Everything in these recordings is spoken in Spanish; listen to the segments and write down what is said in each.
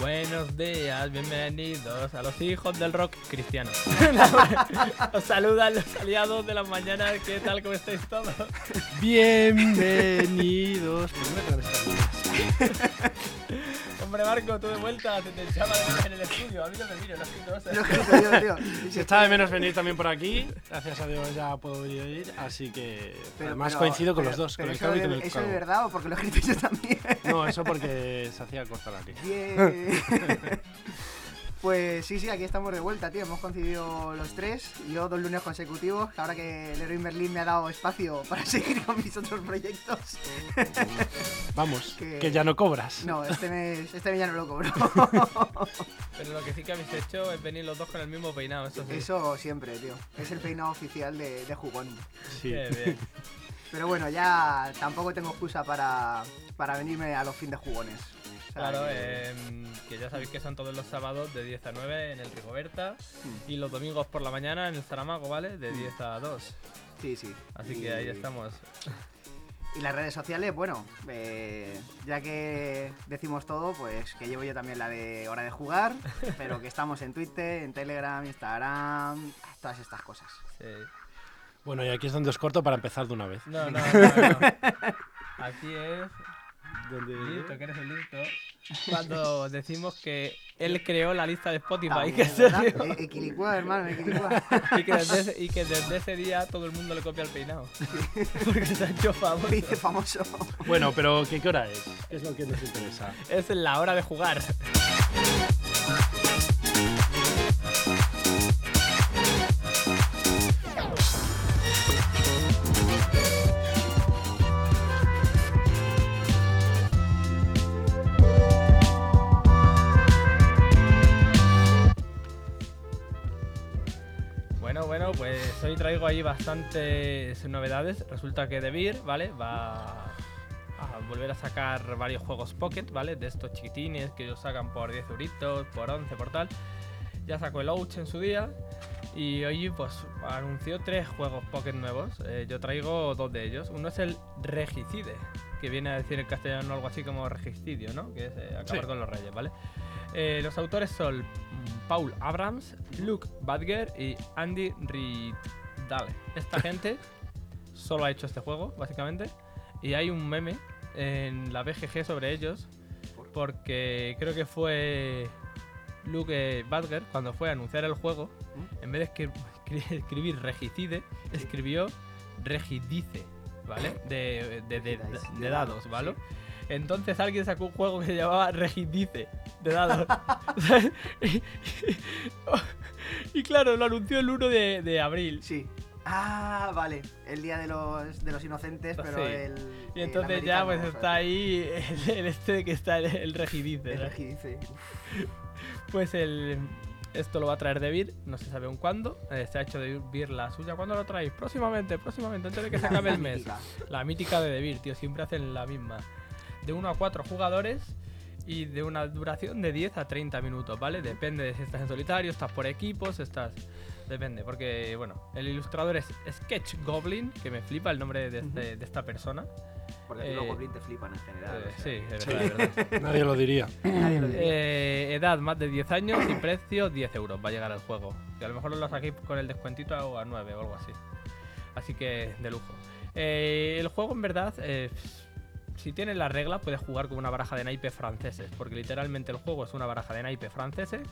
Buenos días, bienvenidos a los hijos del rock cristiano. Os saludan los aliados de la mañana, ¿qué tal? ¿Cómo estáis todos? Bienvenidos. Hombre, Marco, tú de vuelta, te, te echaba de menos en el estudio. A mí no me miro, no es no sé. Te digo, tío. Se está de menos venir también por aquí. Gracias a Dios ya puedo ir, así que Pero- además pero- coincido con pero- los dos, con el eso cabo y con el ¿Eso calvo. verdad o porque lo he escrito yo también? No, eso porque se hacía corta la línea. Bien. Pues sí, sí, aquí estamos de vuelta, tío. Hemos coincidido los tres. Yo dos lunes consecutivos. Ahora que Leroy Merlin me ha dado espacio para seguir con mis otros proyectos. Vamos, Que- que ya no cobras. No, este mes, este mes ya no lo cobro. Pero lo que sí que habéis hecho es venir los dos con el mismo peinado, eso sí. Eso siempre, tío. Es el peinado oficial de, de jugón. Sí. Qué bien. Pero bueno, ya tampoco tengo excusa para, para venirme a los fin de jugones. Claro, que- em, que ya sabéis que son todos los sábados de 10 a 9 en el Rigoberta Mm. y los domingos por la mañana en el Saramago, ¿vale? De 10 a 2. Sí, sí. Así Y- que ahí estamos. Y las redes sociales, bueno, eh, ya que decimos todo, pues que llevo yo también la de hora de jugar, pero que estamos en Twitter, en Telegram, Instagram, todas estas cosas. Sí. Bueno, y aquí es donde os corto para empezar de una vez. No, no, no, no. Aquí es listo, que eres el listo. Cuando decimos que él creó la lista de Spotify Equilicua, hermano, equilicua. y, que desde ese, y que desde ese día todo el mundo le copia el peinado. Porque se ha hecho famoso. Dice famoso. Bueno, pero ¿qué, qué hora es? ¿Qué es lo que nos interesa? Es la hora de jugar. Ahí bastantes novedades. Resulta que Debir, ¿vale? Va a volver a sacar varios juegos Pocket, ¿vale? De estos chiquitines que ellos sacan por 10 euritos, por 11, por tal. Ya sacó el Ouch en su día. Y hoy pues anunció tres juegos Pocket nuevos. Eh, yo traigo dos de ellos. Uno es el Regicide, que viene a decir en castellano algo así como regicidio, ¿no? Que es eh, acabar Sí. con los reyes, ¿vale? Eh, los autores son Paul Abrams, Luke Badger y Andy Esta gente solo ha hecho este juego, básicamente. Y hay un meme en la BGG sobre ellos, porque creo que fue Luke Badger, cuando fue a anunciar el juego, en vez de escri- escri- escribir regicide, escribió regidice, ¿vale? De, de- de- de- de dados, ¿vale? Entonces alguien sacó un juego que se llamaba Regidice, de dados. y, y claro, lo anunció el 1 de, de abril. Sí. Ah, vale. El día de los, de los inocentes, pero Sí. el. Y el entonces ya pues está ahí el, el este que está el, el Regidice. El ¿no? regi dice. Pues el, esto lo va a traer David, no se sabe aún cuándo. Eh, se ha hecho David la suya. ¿Cuándo lo traéis? Próximamente, próximamente, antes de que se acabe el mes. Mítica. La mítica de David, tío, siempre hacen la misma. De 1 a 4 jugadores y de una duración de 10 a 30 minutos, ¿vale? Depende de si estás en solitario, estás por equipos, estás... Depende, porque, bueno, el ilustrador es Sketch Goblin, que me flipa el nombre de, este- de esta persona. Porque Eh, los goblins te flipan en general. Eh, o sea, sí, es Sí. verdad, es verdad. Nadie lo diría. Nadie lo diría. Eh, edad más de 10 años y precio 10 euros va a llegar al juego. Que a lo mejor lo saquéis con el descuentito a 9 o algo así. Así que de lujo. Eh, el juego en verdad, eh, si tienes las reglas, puedes jugar con una baraja de naipes franceses. Porque literalmente el juego es una baraja de naipes franceses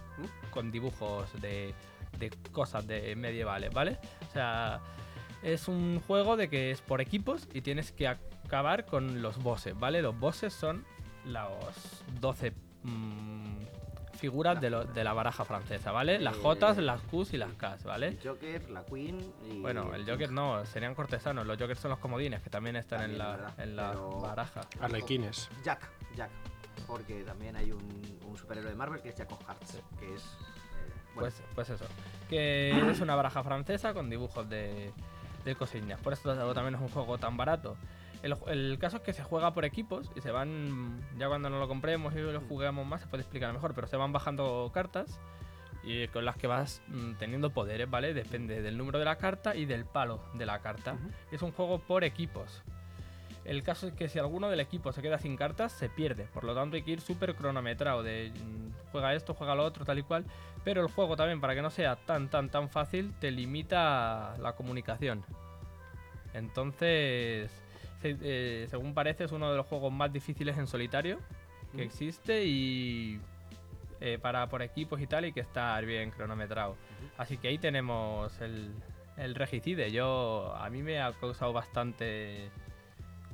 con dibujos de, de cosas de medievales, ¿vale? O sea, es un juego de que es por equipos y tienes que acabar con los bosses, ¿vale? Los bosses son los 12 mm, figuras de, lo- de la baraja francesa, ¿vale? Las Eh, J, las Qs y las Ks, ¿vale? El Joker, la Queen y. Bueno, el Joker no, serían cortesanos. Los Jokers son los comodines que también están en la, ¿verdad? en la Pero- baraja. Arlequines. Jack, Jack. Porque también hay un, un superhéroe de Marvel que es Jack of Hearts. Que es. eh, bueno, Pues, pues eso. Que es una baraja francesa con dibujos de, de cosillas. Por eso también es un juego tan barato. El, el caso es que se juega por equipos y se van, ya cuando no lo compremos y lo juguemos más, se puede explicar mejor, pero se van bajando cartas y con las que vas mm, teniendo poderes, ¿vale? Depende del número de la carta y del palo de la carta. Es un juego por equipos. El caso es que si alguno del equipo se queda sin cartas, se pierde. Por lo tanto, hay que ir súper cronometrado de mm, juega esto, juega lo otro, tal y cual. Pero el juego también, para que no sea tan, tan, tan fácil, te limita la comunicación. Entonces, eh, según parece, es uno de los juegos más difíciles en solitario que Ujú. existe y eh, para por equipos y tal, y que estar bien cronometrado. Así que ahí tenemos el, el regicide. Yo, a mí me ha causado bastante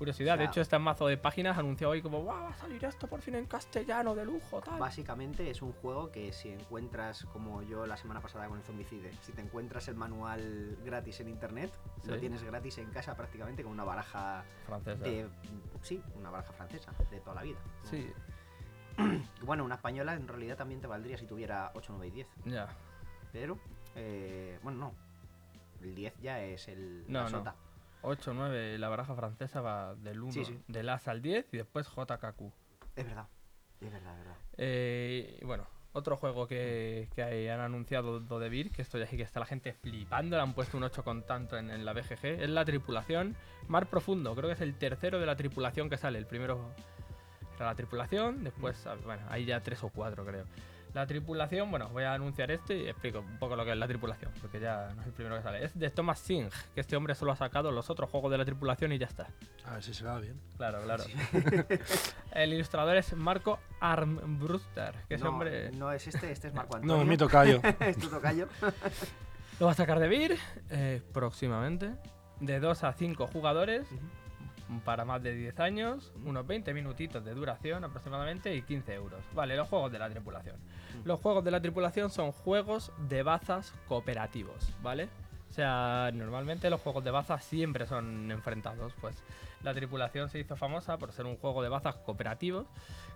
curiosidad. O sea- de hecho, este mazo de páginas anunció hoy como, ¡Wow, va a salir esto por fin en castellano de lujo! Tal. Básicamente es un juego que si encuentras, como yo la semana pasada con el Zombicide, si te encuentras el manual gratis en internet, lo tienes gratis en casa prácticamente con una baraja Francesa. de... Sí, una baraja francesa, de toda la vida. ¿no? Sí, Bueno, una española en realidad también te valdría si tuviera 8, 9 y 10. ya. Pero, eh, bueno, no. El 10 ya es el No, la no. Sota. 8, 9, la baraja francesa va del 1, Sí, sí. del As al 10 y después JKQ. Es verdad. Es verdad, es verdad. Eh, bueno, otro juego que, que han anunciado Do de Beer, que esto ya sí que está la gente flipando, le han puesto un 8 con tanto en, en la BGG, es la tripulación Mar Profundo, creo que es el tercero de la tripulación que sale, el primero era la tripulación, después, ah, bueno, hay ya tres o cuatro creo. La tripulación, bueno, voy a anunciar este y explico un poco lo que es la tripulación, porque ya no es el primero que sale. Es de Thomas Singh, que este hombre solo ha sacado los otros juegos de la tripulación y ya está. A ver si se va bien. Claro, claro. el ilustrador es Marco Armbruster, que ese no, hombre no es este, este es Marco Antonio. No, es mi tocayo. es tu tocayo. lo va a sacar de Beer eh, próximamente. De 2 a 5 jugadores para más de 10 años, unos 20 minutitos de duración aproximadamente y 15 euros. Vale, los juegos de la tripulación. Los juegos de la tripulación son juegos de bazas cooperativos, ¿vale? O sea, normalmente los juegos de bazas siempre son enfrentados. Pues la tripulación se hizo famosa por ser un juego de bazas cooperativos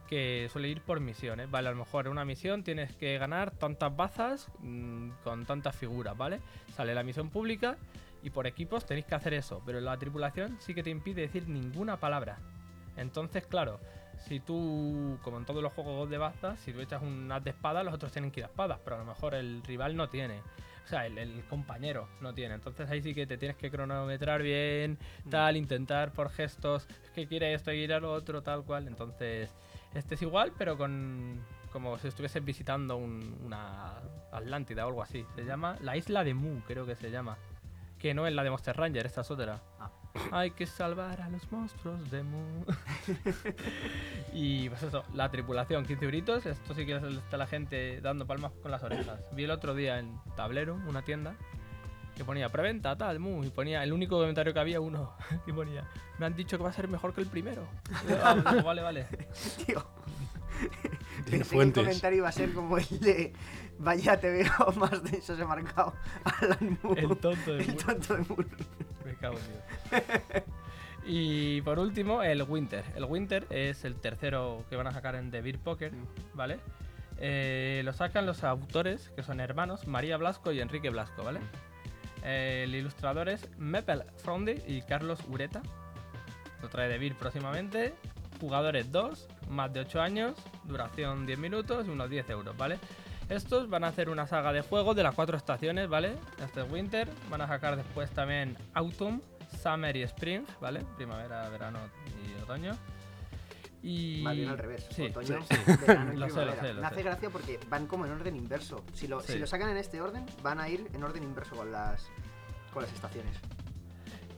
que suele ir por misiones, ¿vale? A lo mejor en una misión tienes que ganar tantas bazas mm, con tantas figuras, ¿vale? Sale la misión pública y por equipos tenéis que hacer eso, pero la tripulación sí que te impide decir ninguna palabra. Entonces, claro, si tú, como en todos los juegos de bazas, si tú echas un as de espada, los otros tienen que ir a espadas, pero a lo mejor el rival no tiene. O sea, el, el compañero no tiene. Entonces ahí sí que te tienes que cronometrar bien, tal, intentar por gestos, es que quiere esto y quiere lo otro, tal cual. Entonces, este es igual, pero con como si estuvieses visitando un- una Atlántida o algo así. Se llama la isla de Mu, creo que se llama. Que no es la de Monster Ranger, esta es otra. Ah. Hay que salvar a los monstruos de Mu. y pues eso, la tripulación, 15 euritos. Esto sí que está la gente dando palmas con las orejas. Vi el otro día en Tablero, una tienda, que ponía preventa, tal, Mu. Y ponía el único comentario que había, uno, y ponía, me han dicho que va a ser mejor que el primero. Y yo, "Ah, digo, vale, vale. Tío. Tiene que el fuentes. comentario iba a ser como el de Vaya, te veo más de eso se ha marcado Alan Moore. El tonto de El Mu. tonto de Moore. Me cago en Dios. Y por último, el Winter. El Winter es el tercero que van a sacar en The Beer Poker, ¿vale? Eh, lo sacan los autores, que son hermanos, María Blasco y Enrique Blasco, ¿vale? Eh, el ilustrador es Mepel Fronde y Carlos Ureta. Lo trae The Beer próximamente. Jugadores 2, más de 8 años, duración 10 minutos y unos 10 euros, ¿vale? Estos van a hacer una saga de juegos de las cuatro estaciones, ¿vale? Este es Winter, van a sacar después también Autumn, Summer y Spring, ¿vale? Primavera, verano y otoño. Y... Más bien al revés. Sí, Otoño, sí, verano y Lo sé, lo primavera. sé, lo Me hace sé. gracia porque van como en orden inverso. Si lo, si Sí. lo sacan en este orden, van a ir en orden inverso con las, con las estaciones.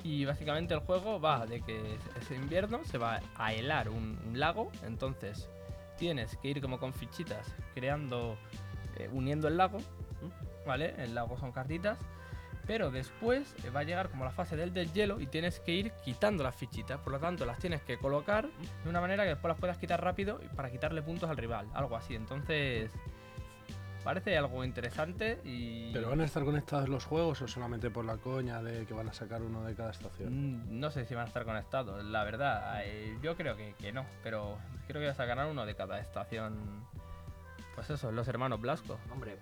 Y básicamente el juego va de que es- es invierno, se va a helar un, un lago, entonces tienes que ir como con fichitas creando, eh, uniendo el lago, ¿vale? El lago son cartitas, pero después eh, va a llegar como la fase del deshielo y tienes que ir quitando las fichitas, por lo tanto las tienes que colocar de una manera que después las puedas quitar rápido y para quitarle puntos al rival, algo así, entonces parece algo interesante y... ¿Pero van a estar conectados los juegos o solamente por la coña de que van a sacar uno de cada estación? Mm, No sé si van a estar conectados, la verdad. eh, yo creo que, que no, pero creo que ganar uno de cada estación. Pues eso, los hermanos Blasco. Hombre,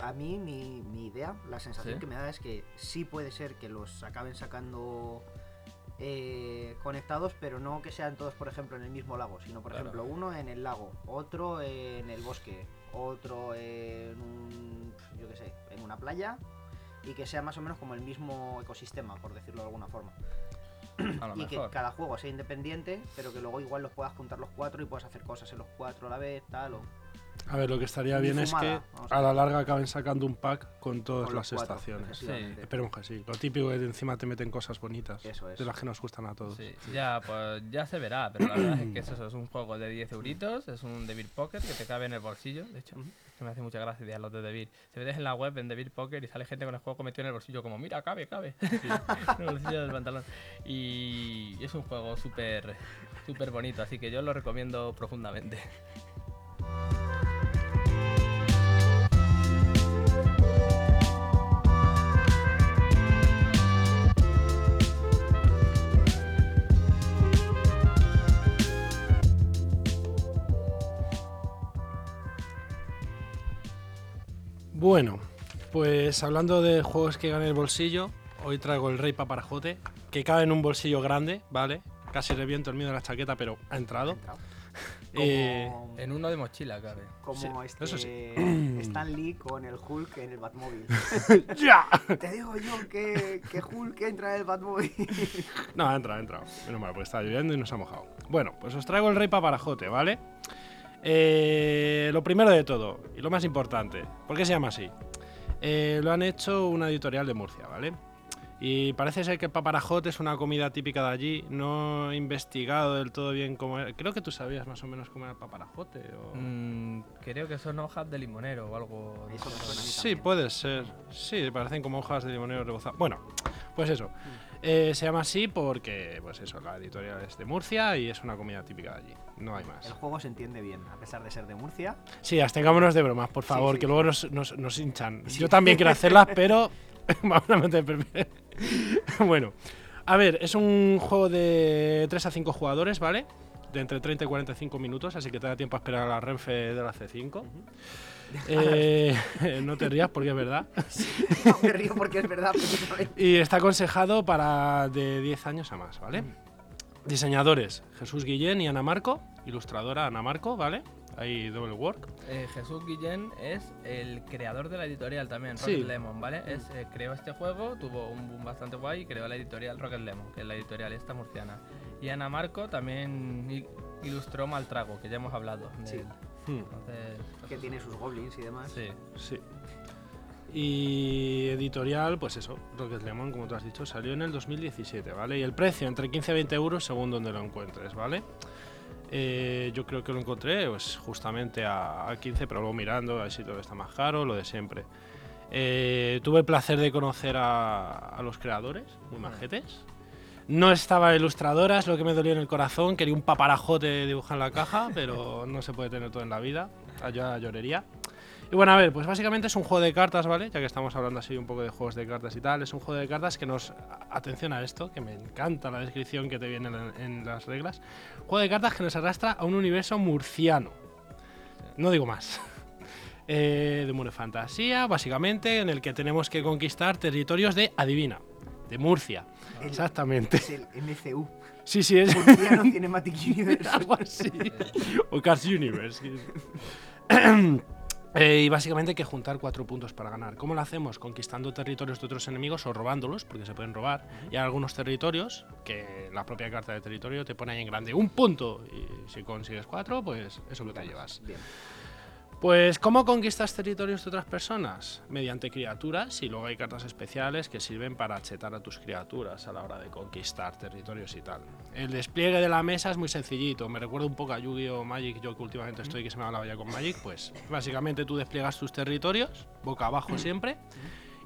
a mí mi, mi idea, la sensación ¿Sí? que me da es que sí puede ser que los acaben sacando eh, conectados, pero no que sean todos, por ejemplo, en el mismo lago, sino, por Claro. ejemplo, uno en el lago, otro en el bosque, otro en un, yo qué sé, en una playa, y que sea más o menos como el mismo ecosistema, por decirlo de alguna forma. Y que cada juego sea independiente, pero que luego igual los puedas juntar los cuatro y puedas hacer cosas en los cuatro a la vez, tal, o A ver, lo que estaría bien es que fumada, a a la larga acaben sacando un pack con todas con las cuatro, estaciones. efectivamente. Esperemos que sí. Lo típico es que encima te meten cosas bonitas. Eso es. De las que nos gustan a todos. Sí, ya, pues ya se verá, pero la verdad es que es eso, es un juego de 10 euritos, es un Devil Poker que te cabe en el bolsillo, de hecho, que me hace mucha gracia ideas los de Devil. Si ves en la web en Devil Poker y sale gente con el juego metido en el bolsillo como, mira, cabe, cabe, en el bolsillo del pantalón. Y es un juego súper, súper bonito, así que yo lo recomiendo profundamente. Bueno, pues hablando de juegos que ganan el bolsillo, hoy traigo el Rey Paparajote, que cabe en un bolsillo grande, ¿vale? Casi reviento el mío de la chaqueta, pero ha entrado. Entrado. Eh, Como, En uno de mochila cabe. como sí, este eso sí. Stan Lee con el Hulk en el Batmóvil. ¡Ya! Te digo yo que, que Hulk entra en el Batmóvil. No, ha entrado, ha entrado. Menos mal, porque está lloviendo y nos ha mojado. Bueno, pues os traigo el Rey Paparajote, ¿vale? Eh, lo primero de todo, y lo más importante, ¿por qué se llama así? Eh, lo han hecho una editorial de Murcia, ¿vale? Y parece ser que el paparajote es una comida típica de allí. No he investigado del todo bien cómo era. Creo que tú sabías más o menos cómo era el paparajote. O... Mm, creo que son hojas de limonero o algo. Eso mí Sí, puede ser. Sí, parecen como hojas de limonero rebozadas. Bueno, pues eso. Eh, se llama así porque, pues eso, la editorial es de Murcia y es una comida típica de allí. No hay El más. juego se entiende bien, a pesar de ser de Murcia. Sí, abstengámonos de bromas, por favor, sí, que luego nos, nos- nos hinchan. Sí. Yo también quiero hacerlas, pero vamos a meter bueno, a ver, es un juego de 3 a 5 jugadores, ¿vale? De entre 30 y 45 minutos, así que te da tiempo a esperar a la Renfe de la C5. Eh, no te rías porque es verdad. No me río porque es verdad, precisamente. Y está aconsejado para de 10 años a más, ¿vale? Diseñadores, Jesús Guillén y Ana Marco. Ilustradora Ana Marco, ¿vale? Ahí double work. Eh, Jesús Guillén es el creador de la editorial también, Sí. Rocket Lemon, ¿vale? Es, eh, creó este juego, tuvo un boom bastante guay y creó la editorial Rocket Lemon, que es la editorial esta murciana. Y Ana Marco también il- ilustró Maltrago, que ya hemos hablado. de Sí. él. Hmm, Entonces, Que tiene sus goblins y demás. sí. sí. Y editorial, pues eso, Rocket Lemon, como tú has dicho, salió en el 2017, ¿vale? Y el precio entre 15 y 20 euros según donde lo encuentres, ¿vale? Eh, yo creo que lo encontré pues, justamente a, a 15, pero luego mirando, a ver si todo está más caro, lo de siempre. Eh, tuve el placer de conocer a, a los creadores, muy majetes. No estaba ilustradoras, lo que me dolió en el corazón. Quería un paparajote dibujado en la caja, pero no se puede tener todo en la vida. Yo llorería. Y bueno, a ver, pues básicamente es un juego de cartas, ¿vale? Ya que estamos hablando así un poco de juegos de cartas y tal. Es un juego de cartas que nos... Atención a esto, que me encanta la descripción que te viene en, las reglas. Juego de cartas que nos arrastra a un universo murciano. No digo más. Eh, de mundo de fantasía, básicamente, en el que tenemos que conquistar territorios de, adivina, de Murcia. Exactamente. Es el MCU. Sí, sí, es Murciano Cinematic Universe. algo así. o Cars Universe. Eh, y básicamente hay que juntar cuatro puntos para ganar. ¿Cómo lo hacemos? Conquistando territorios de otros enemigos o robándolos, porque se pueden robar. Y hay algunos territorios que la propia carta de territorio te pone ahí en grande un punto. Y si consigues cuatro, pues eso que te llevas. Bien. Pues, ¿cómo conquistas territorios de otras personas? Mediante criaturas y luego hay cartas especiales que sirven para chetar a tus criaturas a la hora de conquistar territorios y tal. El despliegue de la mesa es muy sencillito, me recuerda un poco a Yu-Gi-Oh! Magic, yo que últimamente estoy que se me la olla con Magic, pues básicamente tú despliegas tus territorios, boca abajo siempre,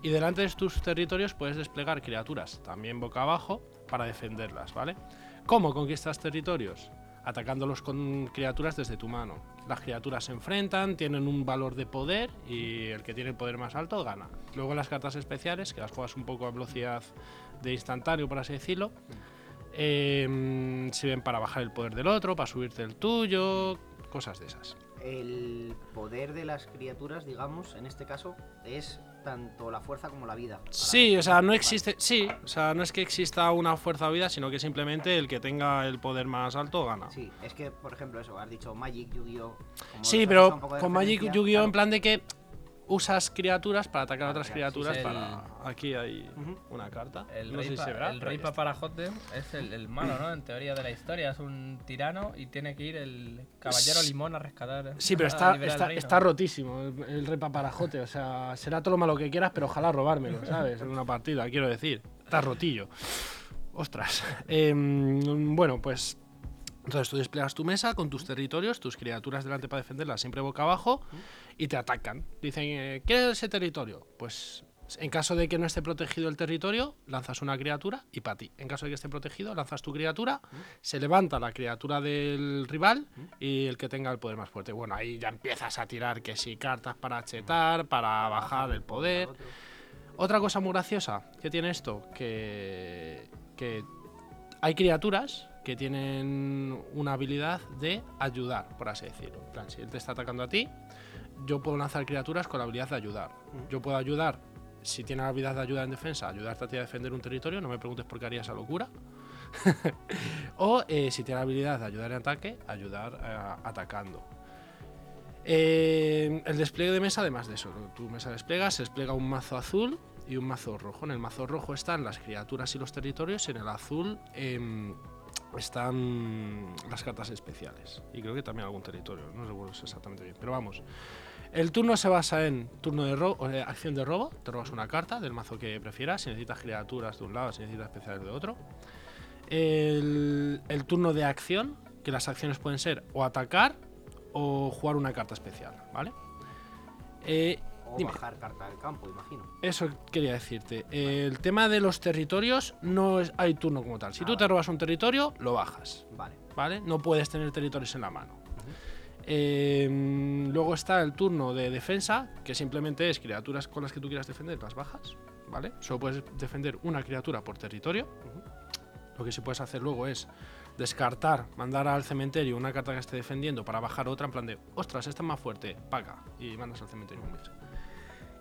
y delante de tus territorios puedes desplegar criaturas, también boca abajo, para defenderlas, ¿vale? ¿Cómo conquistas territorios? Atacándolos con criaturas desde tu mano. Las criaturas se enfrentan, tienen un valor de poder y el que tiene el poder más alto gana. Luego las cartas especiales, que las juegas un poco a velocidad de instantáneo, por así decirlo, eh, sirven para bajar el poder del otro, para subirte el tuyo, cosas de esas. El poder de las criaturas, digamos, en este caso, es tanto la fuerza como la vida. Sí, o sea, no existe. Sí, o sea, no es que exista una fuerza o vida, sino que simplemente el que tenga el poder más alto gana. Sí, es que, por ejemplo, eso, has dicho Magic, Yu-Gi-Oh! Sí, pero con Magic Yu-Gi-Oh! en plan de que usas criaturas para atacar a otras sí, criaturas para... Aquí hay una carta. El no rey, sé si se verá. el rey es el, el malo, ¿no? En teoría de la historia. Es un tirano y tiene que ir el caballero limón a rescatar. Sí, pero está, está, está rotísimo el, el rey paparajote. O sea, será todo lo malo que quieras, pero ojalá robármelo, ¿sabes? En una partida, quiero decir. Está rotillo. Ostras. Em, bueno, pues. Entonces tú desplegas tu mesa con tus territorios, tus criaturas delante para defenderlas siempre boca abajo y te atacan. Dicen, eh, ¿qué es ese territorio? Pues en caso de que no esté protegido el territorio, lanzas una criatura y para ti. En caso de que esté protegido, lanzas tu criatura, se levanta la criatura del rival y el que tenga el poder más fuerte. Bueno, ahí ya empiezas a tirar que sí, cartas para chetar, para bajar el poder. Otra cosa muy graciosa que tiene esto, que, que hay criaturas que tienen una habilidad de ayudar, por así decirlo. En plan, si él te está atacando a ti, yo puedo lanzar criaturas con la habilidad de ayudar. Yo puedo ayudar, si tiene la habilidad de ayudar en defensa, ayudarte a ti a defender un territorio, no me preguntes por qué haría esa locura. o eh, si tiene la habilidad de ayudar en ataque, ayudar eh, atacando. Eh, el despliegue de mesa, además de eso, tu mesa despliega, se despliega un mazo azul y un mazo rojo. En el mazo rojo están las criaturas y los territorios, y en el azul em, están las cartas especiales. Y creo que también algún territorio, no recuerdo exactamente bien. Pero vamos, el turno se basa en turno de robo, eh, acción de robo, te robas una carta del mazo que prefieras, si necesitas criaturas de un lado, si necesitas especiales de otro. El, el turno de acción, que las acciones pueden ser o atacar o jugar una carta especial, ¿vale? Eh, O Dime. bajar carta del campo, imagino. eso quería decirte. El tema de los territorios no es, hay turno como tal. Si Ah, tú te robas un territorio, lo bajas, Vale. ¿vale? No puedes tener territorios en la mano. Eh, luego está el turno de defensa, que simplemente es criaturas con las que tú quieras defender, las bajas, ¿vale? Solo puedes defender una criatura por territorio. Lo que sí puedes hacer luego es descartar, mandar al cementerio una carta que esté defendiendo para bajar otra en plan de, ostras, esta es más fuerte, paga, y mandas al cementerio un bicho.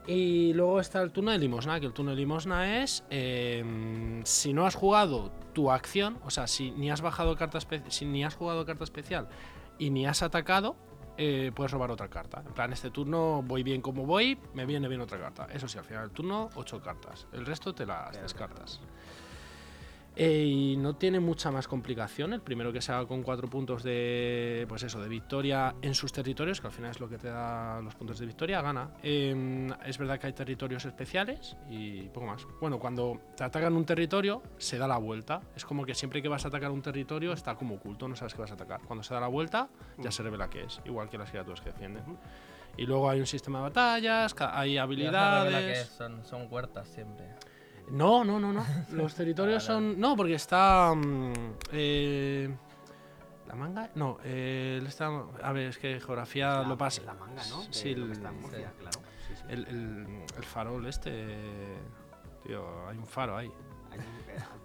Y luego está el turno de limosna, que el turno de limosna es eh, si no has jugado tu acción, o sea, si ni has bajado carta si ni has jugado carta especial y ni has atacado, eh, puedes robar otra carta. En plan, este turno voy bien como voy, me viene bien otra carta. Eso sí, al final del turno, ocho cartas. El resto te las Te las descartas. Eh, y no tiene mucha más complicación. El primero que se haga con cuatro puntos de, pues eso, de victoria en sus territorios, que al final es lo que te da los puntos de victoria, gana. Eh, es verdad que hay territorios especiales y poco más. Bueno, cuando te atacan un territorio, se da la vuelta. Es como que siempre que vas a atacar un territorio está como oculto, no sabes que vas a atacar. Cuando se da la vuelta, ya se revela qué es, igual que las criaturas que defienden. Y luego hay un sistema de batallas, hay revela que habilidades. son, son huertas siempre. No, no, no, no. Los territorios Vale. son. No, porque está. mm, eh, ¿La manga? No, eh, él está. A ver, es que geografía La- lo pasa. La manga, ¿no? De Sí, lo el, que está en Murcia, claro. Sí, sí. el, el- el farol este. Tío, hay un faro ahí.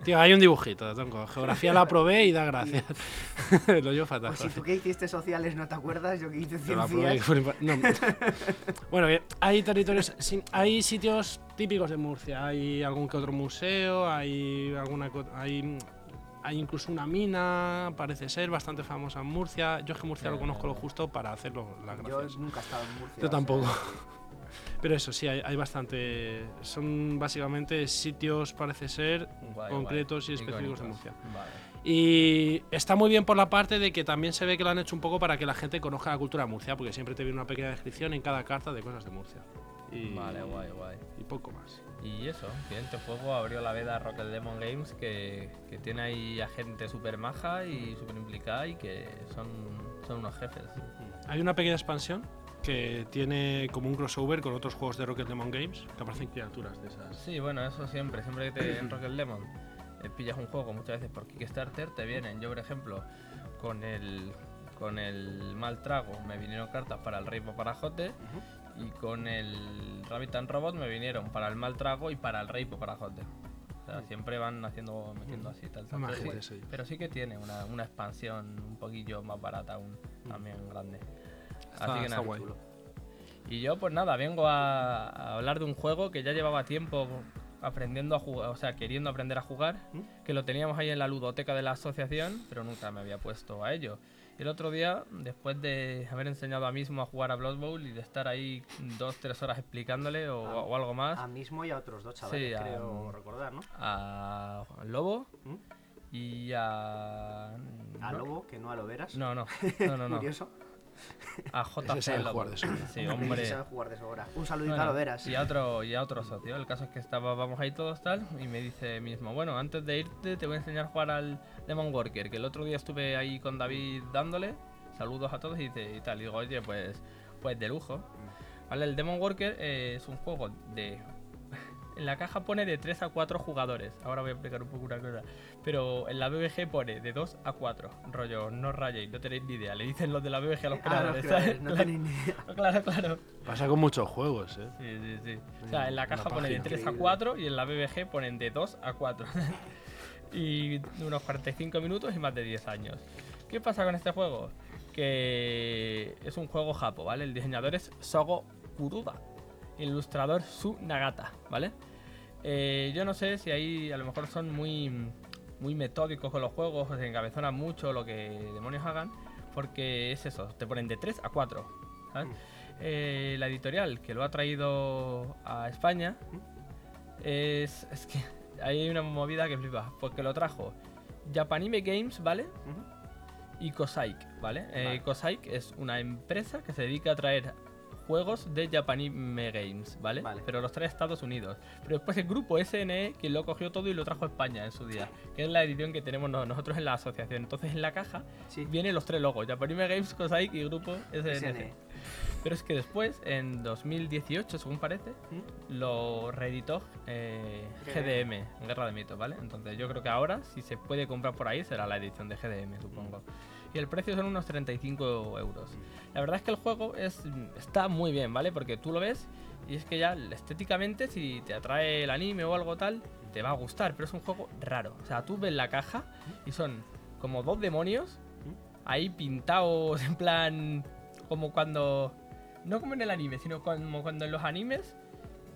Tío, hay un dibujito, tronco. Geografía la probé y da gracias. lo llevo fatal. Pues si tú que hiciste sociales no te acuerdas, yo que hice probé ciencias. no. bueno, bien, hay territorios, hay sitios típicos de Murcia, hay algún que otro museo, hay alguna, hay, hay incluso una mina, parece ser bastante famosa en Murcia. Yo es que Murcia lo conozco lo justo para hacerlo las Yo gracias. nunca he estado en Murcia. Yo o sea, tampoco. Pero eso sí, hay, hay bastante, son básicamente sitios, parece ser, Guay, concretos guay. y específicos de. Murcia. Vale. Y está muy bien por la parte de que también se ve que lo han hecho un poco para que la gente conozca la cultura de Murcia, porque siempre te viene una pequeña descripción en cada carta de cosas de Murcia. Y, Vale, guay, guay. Y poco más. Y eso, que este juego abrió la veda a Rocket Demon Games, que, que tiene ahí a gente súper maja y súper implicada y que son, son unos jefes. Hay una pequeña expansión que tiene como un crossover con otros juegos de Rocket Demon Games que aparecen criaturas de esas. Sí, bueno, eso siempre, siempre que te en Rocket Demon eh, pillas un juego muchas veces por Kickstarter, te vienen. Yo, por ejemplo, con el con el mal trago me vinieron cartas para el Rey Poparajote y con el Rabbit and Robot me vinieron para el mal trago y para el Rey Poparajote. O sea, siempre van haciendo, metiendo así tal, tal. Pero, sí. pero sí que tiene una, una expansión un poquillo más barata aún, también grande. Está, Así que está nada, guay. chulo. Y yo, pues nada, vengo a, a hablar de un juego que ya llevaba tiempo aprendiendo a jugar, o sea, queriendo aprender a jugar, ¿Mm? que lo teníamos ahí en la ludoteca de la asociación, pero nunca me había puesto a ello. Y el otro día, después de haber enseñado a mismo a jugar a Blood Bowl y de estar ahí dos, tres horas explicándole o, Ah, o algo más, A mismo y a otros dos chavales, Sí, a- creo recordar, ¿no? a Lobo ¿Mm? y a... A no, Lobo, que no a Loberas. No, no, no, no, no. Curioso. A JC Ese sabe Lobo. jugar de sobra. Sí, sabe jugar de sobra. Un saludito Bueno, a Loberas. Y a otro, y a otro socio. El caso es que estábamos ahí todos tal y me dice mismo, bueno, antes de irte te voy a enseñar a jugar al Demon Worker, que el otro día estuve ahí con David dándole, saludos a todos y, dice, y tal. Y digo, oye, pues, pues de lujo. Vale, el Demon Worker eh, es un juego de... En la caja pone de 3 a 4 jugadores. Ahora voy a explicar un poco una cosa. Pero en la BBG pone de 2 a 4. Rollo, no rayéis, no tenéis ni idea. Le dicen los de la BBG a los Ah, los creadores. creadores, ¿sabes? no Claro, tenéis ni idea. claro, claro. Pasa con muchos juegos, ¿eh? Sí, sí, sí. O sea, en la Una caja pone de página. 3 a Increíble. 4 y en la BBG ponen de 2 a 4. y unos 45 minutos y más de 10 años. ¿Qué pasa con este juego? Que es un juego japo, ¿vale? El diseñador es Sogo Kuruda. Ilustrador Su Nagata, ¿vale? Eh, yo no sé si ahí a lo mejor son muy, muy metódicos con los juegos, se encabezonan mucho lo que demonios hagan, porque es eso, te ponen de 3 a 4, ¿sabes? Mm. Eh, la editorial que lo ha traído a España es, es que hay una movida que flipa, porque lo trajo Japanime Games, ¿vale? Y Kosaik, ¿vale? Eh, Vale. Es una empresa que se dedica a traer juegos de Japanime Games, ¿vale? Vale. Pero los trae a Estados Unidos. Pero después el grupo SNE, quien lo cogió todo y lo trajo a España en su día, que es la edición que tenemos no- nosotros en la asociación. Entonces en la caja Sí. vienen los tres logos, Japanime Games, Kosaik y grupo SNE. SNE. Pero es que después, en 2018, según parece, ¿Mm? lo reeditó eh, GDM, Guerra de Mitos, ¿vale? Entonces yo creo que ahora, si se puede comprar por ahí, será la edición de GDM, supongo. Y el precio son unos 35 euros. La verdad es que el juego es, está muy bien, ¿vale? Porque tú lo ves y es que ya estéticamente, si te atrae el anime o algo tal, te va a gustar, pero es un juego raro. O sea, tú ves la caja y son como dos demonios ahí pintados en plan como cuando no como en el anime, sino como cuando en los animes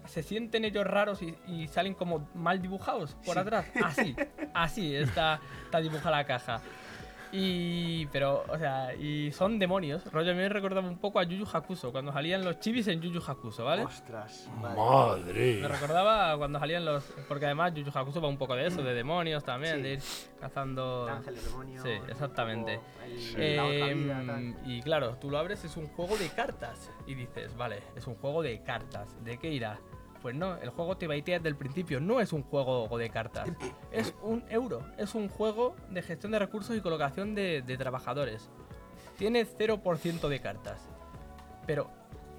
se sienten ellos raros y, y salen como mal dibujados por atrás. Así, así está, está dibujada la caja. Y, pero, o sea, y son demonios. Rollo, a mí me recordaba un poco a Yu Yu Hakuso, cuando salían los chibis en Yu Yu Hakuso, ¿vale? Ostras. Madre. Me recordaba cuando salían los. Porque además Yu Yu Hakuso va un poco de eso, de demonios también, Sí. de ir cazando. Ángeles, demonios. Sí, exactamente. o el- la otra vida, tal. Em, y claro, tú lo abres, es un juego de cartas. Y dices, vale, es un juego de cartas. ¿De qué irá? Pues no, el juego te baitea desde el principio. No es un juego de cartas. Es un euro. Es un juego de gestión de recursos y colocación de, de trabajadores. Tiene 0% de cartas. Pero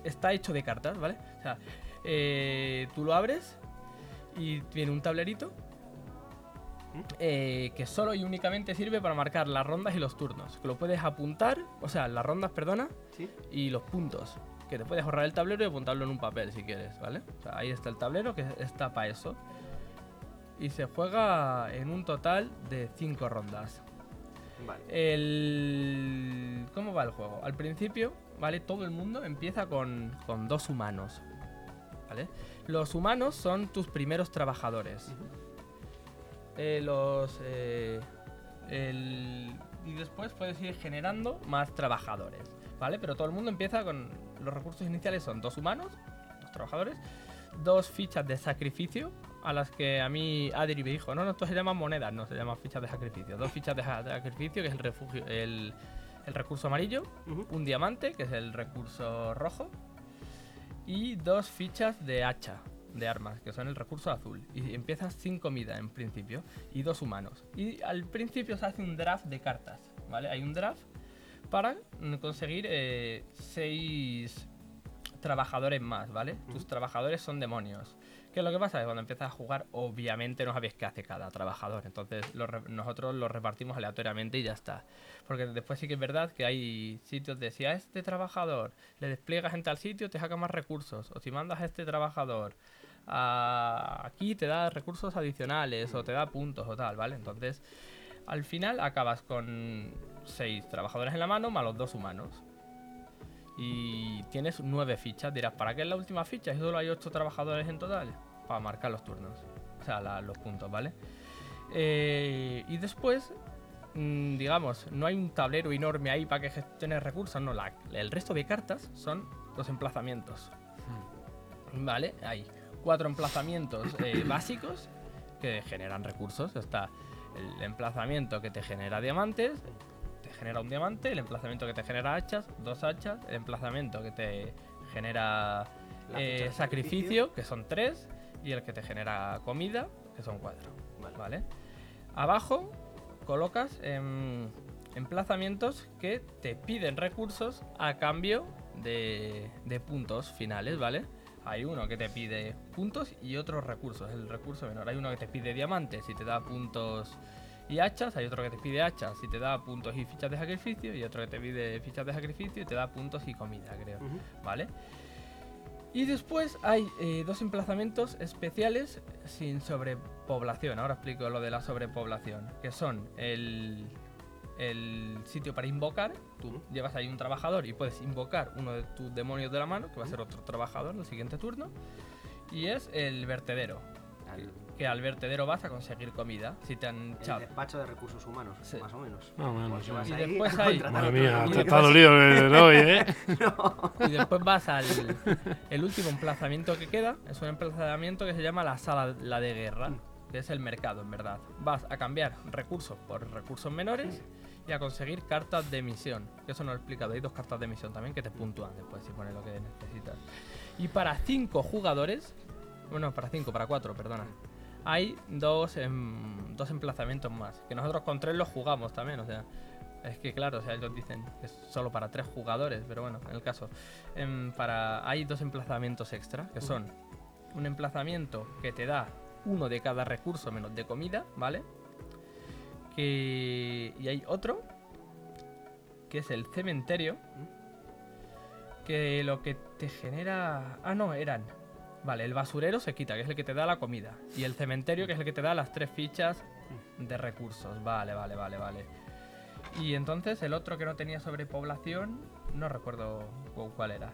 está hecho de cartas, ¿vale? O sea, eh, tú lo abres y tiene un tablerito eh, que solo y únicamente sirve para marcar las rondas y los turnos. Que lo puedes apuntar, o sea, las rondas, perdona, Sí. y los puntos. Que te puedes ahorrar el tablero y apuntarlo en un papel si quieres, ¿vale? O sea, ahí está el tablero que está para eso. Y se juega en un total de 5 rondas. Vale. El... ¿Cómo va el juego? Al principio, ¿vale? Todo el mundo empieza con, con dos humanos. ¿Vale? Los humanos son tus primeros trabajadores. Eh, los... eh, el- y después puedes ir generando más trabajadores. ¿Vale? Pero todo el mundo empieza con... Los recursos iniciales son dos humanos, dos trabajadores, dos fichas de sacrificio, a las que a mí Adri me dijo, no, no, esto se llaman monedas, no, se llaman fichas de sacrificio. Dos fichas de sacrificio, que es el refugio, el, el recurso amarillo, un diamante, que es el recurso rojo, y dos fichas de hacha, de armas, que son el recurso azul. Y empiezas sin comida en principio, y dos humanos. Y al principio se hace un draft de cartas, ¿vale? Hay un draft para conseguir eh, seis trabajadores más, ¿vale? Tus trabajadores son demonios. ¿Qué es lo que pasa? Que cuando empiezas a jugar, obviamente no sabéis qué hace cada trabajador. Entonces lo nosotros los repartimos aleatoriamente y ya está. Porque después sí que es verdad que hay sitios de si a este trabajador le despliegas en tal sitio, te saca más recursos. O si mandas a este trabajador a- aquí, te da recursos adicionales o te da puntos o tal, ¿vale? Entonces, al final acabas con seis trabajadores en la mano más los dos humanos. Y tienes nueve fichas. Dirás, ¿para qué es la última ficha? Si solo hay ocho trabajadores en total. Para marcar los turnos. O sea, la- los puntos, ¿vale? Eh, y después, mm, digamos, no hay un tablero enorme ahí para que gestiones recursos. No, la- el resto de cartas son los emplazamientos. ¿Vale? Hay cuatro emplazamientos eh, básicos que generan recursos. Está el emplazamiento que te genera diamantes, te genera un diamante, el emplazamiento que te genera hachas, dos hachas, el emplazamiento que te genera eh, sacrificio, que son tres, y el que te genera comida, que son cuatro. Vale. ¿Vale? Abajo colocas em, emplazamientos que te piden recursos a cambio de, de puntos finales, ¿vale? Hay uno que te pide puntos y otros recursos, el recurso menor. Hay uno que te pide diamantes y te da puntos y hachas, hay otro que te pide hachas y te da puntos y fichas de sacrificio, y otro que te pide fichas de sacrificio y te da puntos y comida, creo. ¿Vale? Y después hay eh, dos emplazamientos especiales sin sobrepoblación. Ahora explico lo de la sobrepoblación. Que son el, el sitio para invocar. Tú llevas ahí un trabajador y puedes invocar uno de tus demonios de la mano, que va a ser otro trabajador en el siguiente turno. Y es el vertedero. Al- Que al vertedero vas a conseguir comida. Si te han el echado. despacho de recursos humanos, Sí. más o menos. Más o menos, Porque sí. vas Y ahí después hay- Madre mía, te está dolido el de hoy, ¿eh? Y después vas al el último emplazamiento que queda, es un emplazamiento que se llama la sala la de guerra, que es el mercado en verdad. Vas a cambiar recursos por recursos menores y a conseguir cartas de misión. Que eso no lo he explicado, hay dos cartas de misión también que te puntúan después si pones lo que necesitas. Y para cinco jugadores, bueno, para cinco, para cuatro, perdona. Hay dos, em, dos emplazamientos más. Que nosotros con tres los jugamos también, o sea. Es que claro, o sea, ellos dicen que es solo para tres jugadores, pero bueno, en el caso. em, para, hay dos emplazamientos extra, que son un emplazamiento que te da uno de cada recurso menos de comida, ¿vale? Que, y hay otro, que es el cementerio, que lo que te genera... Ah, no, eran... Vale, el basurero se quita, que es el que te da la comida. Y el cementerio, que es el que te da las tres fichas de recursos. Vale, vale, vale, vale. Y entonces el otro que no tenía sobrepoblación, no recuerdo cu- cuál era.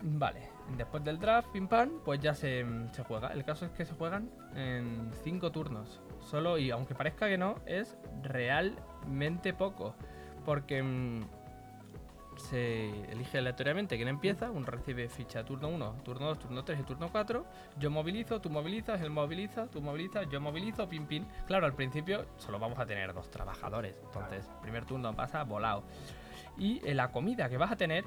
Vale, después del draft, pim pam, pues ya se, se juega. El caso es que se juegan en 5 turnos. Solo, y aunque parezca que no, es realmente poco. Porque mm, se elige aleatoriamente quién empieza. Uno recibe ficha turno 1, turno 2, turno 3 y turno 4. Yo movilizo, tú movilizas, él moviliza, tú movilizas, yo movilizo, pim pim. Claro, al principio solo vamos a tener dos trabajadores. Entonces, primer turno pasa volado. Y en la comida que vas a tener,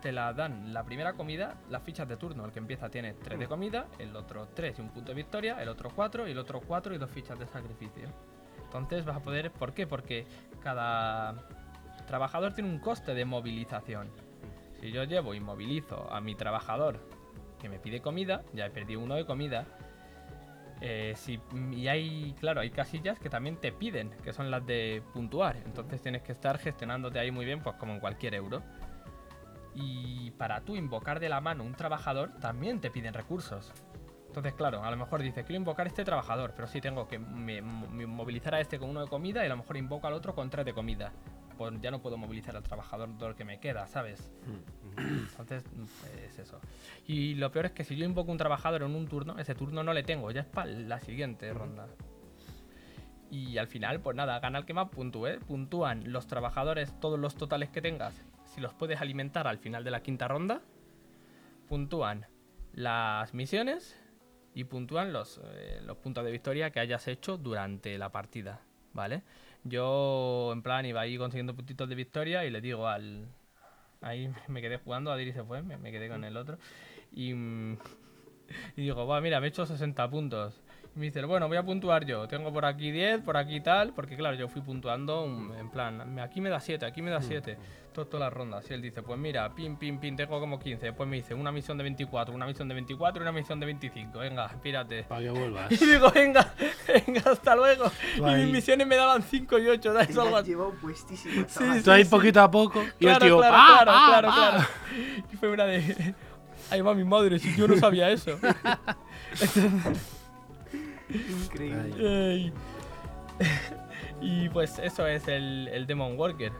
te la dan la primera comida, las fichas de turno. El que empieza tiene 3 de comida, el otro 3 y un punto de victoria, el otro 4 y el otro 4 y dos fichas de sacrificio. Entonces vas a poder. ¿Por qué? Porque cada trabajador tiene un coste de movilización. Si yo llevo y movilizo a mi trabajador que me pide comida, ya he perdido uno de comida. Eh, y hay, claro, hay casillas que también te piden, que son las de puntuar. Entonces tienes que estar gestionándote ahí muy bien, pues como en cualquier euro. Y para tú invocar de la mano un trabajador, también te piden recursos. Entonces, claro, a lo mejor dice, quiero invocar a este trabajador, pero sí tengo que movilizar a este con uno de comida y a lo mejor invoco al otro con tres de comida. Pues ya no puedo movilizar al trabajador todo el que me queda, ¿sabes? Entonces, es eso. Y lo peor es que si yo invoco un trabajador en un turno, ese turno no le tengo, ya es para la siguiente ronda. Y al final, pues nada, gana el que más puntúe. Puntúan los trabajadores todos los totales que tengas, si los puedes alimentar al final de la quinta ronda. Puntúan las misiones y puntúan los, eh, los puntos de victoria que hayas hecho durante la partida, ¿vale? Yo, en plan, iba ahí consiguiendo puntitos de victoria y le digo al... Ahí me quedé jugando, Adiri se fue, me, quedé con el otro. Y, mm, y digo, va, mira, me he hecho 60 puntos. Y me dice, bueno, voy a puntuar yo. Tengo por aquí 10, por aquí tal, porque claro, yo fui puntuando un- en plan, aquí me da 7, aquí me da 7, to- todas las rondas. Y él dice, pues mira, pim, pim, pim, tengo como 15. Después me dice, una misión de 24, una misión de 24 y una misión de 25. Venga, pírate. Para que vuelvas. Y digo, venga, venga, hasta luego. Tú Y ahí- mis misiones me daban 5 y 8, ¿sabes? Algo llevado puestísima, Sí. Tú ahí poquito a poco y el Claro, tío. claro, ¡ah, claro, ah, claro, ah! claro. Y fue una de. Ahí va mi madre, si yo no sabía eso. Increíble. Y pues eso es el, el Demon Worker.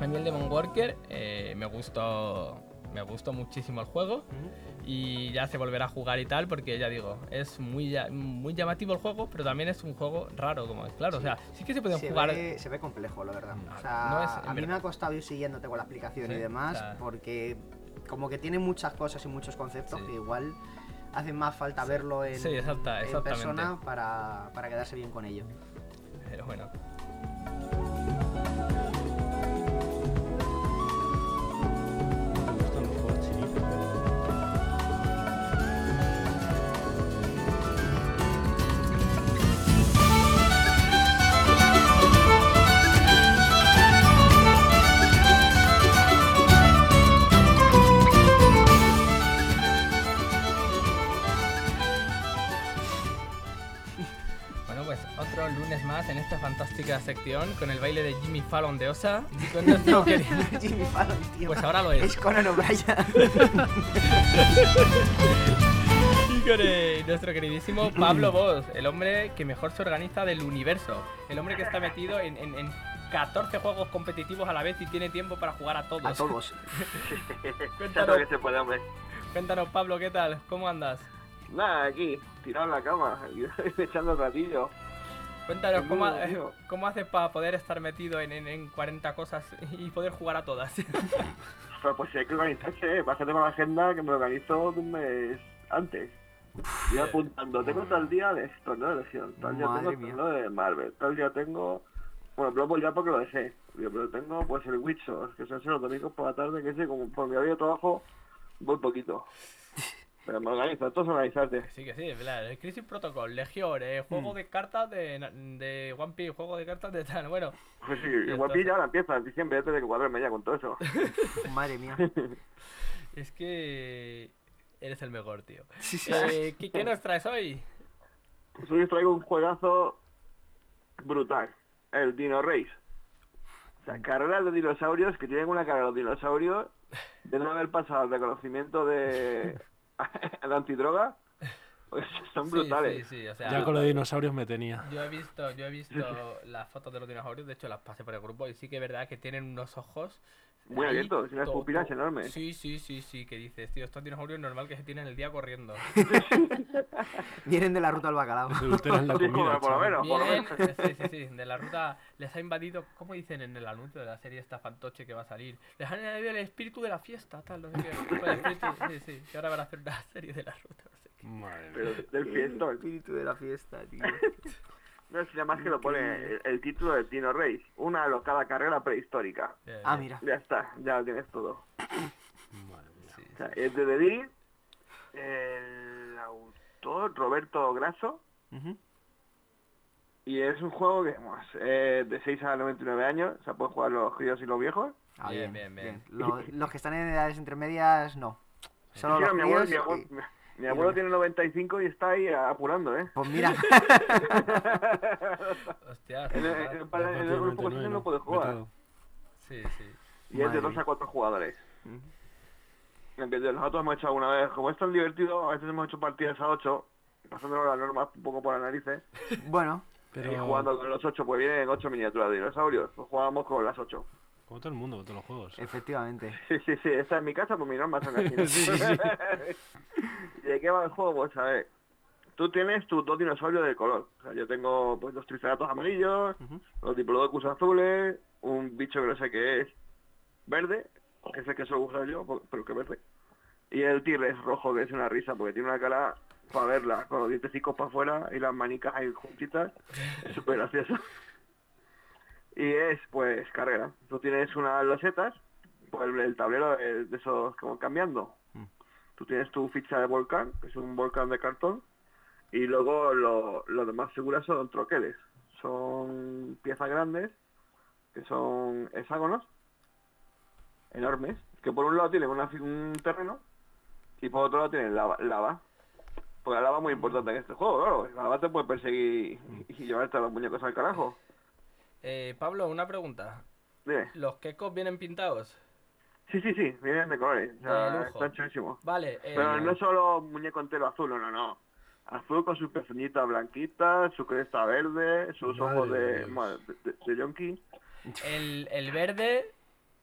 A mí el Demon Worker eh, me gustó me gustó muchísimo el juego y ya se volverá a jugar y tal porque ya digo, es muy, muy llamativo el juego, pero también es un juego raro, como es claro, o sea, sí que se pueden se jugar... Ve, se ve complejo, la verdad. No, O sea, no es- en a mí verdad. me ha costado ir siguiéndote con la explicación Sí, y demás, o sea- porque como que tiene muchas cosas y muchos conceptos Sí. que igual hacen más falta verlo en, Sí, exacta- en persona para, para quedarse bien con ello. Pero bueno. Sección con el baile de Jimmy Fallon de Osa Jimmy Fallon, tío. Pues ahora lo es. Es Conan O'Brien. Y con eh, nuestro queridísimo Pablo Boss, el hombre que mejor se organiza del universo. El hombre que está metido en, en- en 14 juegos competitivos a la vez y tiene tiempo para jugar a todos. A todos. Cuéntanos, que se puede, hombre. cuéntanos, Pablo, ¿qué tal? ¿Cómo andas? Nada, aquí, tirado en la cama, echando ratillo. Cuéntanos, ¿cómo, cómo haces para poder estar metido en, en- en 40 cosas y poder jugar a todas? Pero pues sí hay que organizarse, pásate con la agenda que me organizo de un mes antes. Y apuntando, tengo tal día de esto, ¿no? De Legión, tal día Madre tengo de Marvel, tal día tengo... Bueno, Blood Bowl ya porque lo deseo. Digo, pero tengo pues el Witcher, que se hace los domingos por la tarde, que sé, como por mi horario de trabajo, voy poquito. Pero me organizo, esto es organizarte. sí, que sí, es verdad. El Crisis Protocol, Legión, eh, juego de cartas de, de One Piece, juego de cartas de tal. Bueno, Pues sí, igual entonces- ya ahora empieza en diciembre, antes de que cuadrarme ya con todo eso. Madre mía. es que eres el mejor, tío. Sí, sí. Eh, ¿qué, qué nos traes hoy? Pues hoy os traigo un juegazo brutal, el Dino Race. O sea, carreras de dinosaurios que tienen una carrera de los dinosaurios de no haber pasado el reconocimiento de, de antidroga. Pues son Sí, brutales. Sí, sí, o sea, Ya con los dinosaurios me tenía. yo he visto, yo he visto las fotos de los dinosaurios, de hecho las pasé por el grupo y sí que es verdad que tienen unos ojos Muy ahí abiertos, y unas to- pupilas enormes. Sí, sí, sí, sí, que dices, tío, estos dinosaurios es normal que se tienen el día corriendo. Vienen de la ruta al bacalao. Se adulteran la comida. por- por lo menos. por lo Vienen, menos. sí, sí, sí, de la ruta les ha invadido, ¿cómo dicen en el anuncio de la serie esta fantoche que va a salir? Les han invadido el espíritu de la fiesta, tal, no sé qué. El espíritu, sí, sí, que ahora van a hacer una serie de la ruta, no sé qué. Madre mía. Pero del El fiestón. espíritu de la fiesta, tío. No, si además que lo pone el, el título del Dino Race, una alocada carrera prehistórica. Ah, mira. Ya está, ya lo tienes todo. Madre mía. Sí, O sea, es de Dedí, el autor Roberto Grasso, y es un juego que vamos, es de 6 a 99 años, o sea, pueden jugar los críos y los viejos. Ah, Bien, bien, bien, bien. Los, los que están en edades intermedias, no. Solo Sí, los no, mi abuelo, críos mi y- abuelo- mi abuelo tiene 95 y está ahí apurando, ¿eh? Pues mira, Hostia, En, el- en el- para- en el grupo 99, no puede jugar. Sí, sí. Y es de Madre 2 mía. a 4 jugadores. Ujú. Aunque nosotros hemos hecho alguna vez, como es tan divertido, a veces hemos hecho partidas a 8, pasándonos las normas un poco por las narices, bueno, Pero y jugando con los 8, pues vienen 8 miniaturas de dinosaurios, pues jugábamos con las 8. Como todo el mundo, con todos los juegos. efectivamente. Sí, sí, sí, esta es mi casa, pues mis normas son así. Sí, sí, sí. ¿Y de qué va el juego? Pues a ver, tú tienes tus dos dinosaurios de color. O sea, yo tengo pues dos triceratops amarillos, Ujú. los diplodocus azules, un bicho que no sé qué es verde, que es el que suelo usar yo, pero que verde. Y el T-Rex rojo, que es una risa, porque tiene una cara para verla, con los dientecicos para afuera y las manicas ahí juntitas. Es súper gracioso. Y es, pues, carrera. Tú tienes unas losetas, pues el, tablero de, de esos como cambiando. Mm. Tú tienes tu ficha de volcán, que es un volcán de cartón, y luego lo, lo demás seguras son troqueles. Son piezas grandes, que son hexágonos, enormes, que por un lado tienen una un terreno, y por otro lado tienen lava. lava. Porque la lava es muy importante en este juego, claro. La lava te puede perseguir y, y llevarte a los muñecos al carajo. Eh, Pablo, una pregunta. Dime. ¿Los quecos vienen pintados? Sí, sí, sí, vienen de colores. O De sea, lujo. están chulísimos. Vale, eh, Pero no solo muñeco entero azul, no, no, no. Azul con sus pezuñitas blanquitas, su cresta verde, sus Madre ojos de de, de, yonki. el, el verde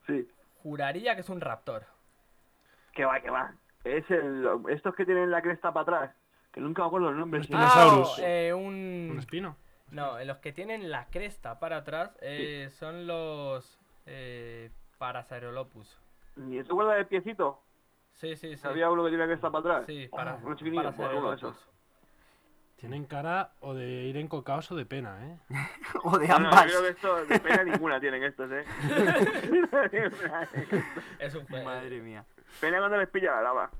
Sí. Juraría que es un raptor. Que va, que va. Es el, estos que tienen la cresta para atrás. Que nunca me acuerdo el nombre. Los. Dinosaurus. Ah, o, eh, un... Un espino. No, los que tienen la cresta para atrás eh, son los eh, Parasaurolopus. ¿Ni te acuerdas del piecito? Sí, sí, sí. Había uno que tiene cresta para atrás. Sí, Oh, para, de esos. Parasaurolopus. Tienen cara o de ir encocados o de pena, ¿eh? O de No, no, ambas. yo creo que esto de pena ninguna tienen estos, eh. Es un juego. Madre mía. pena cuando les pilla la lava.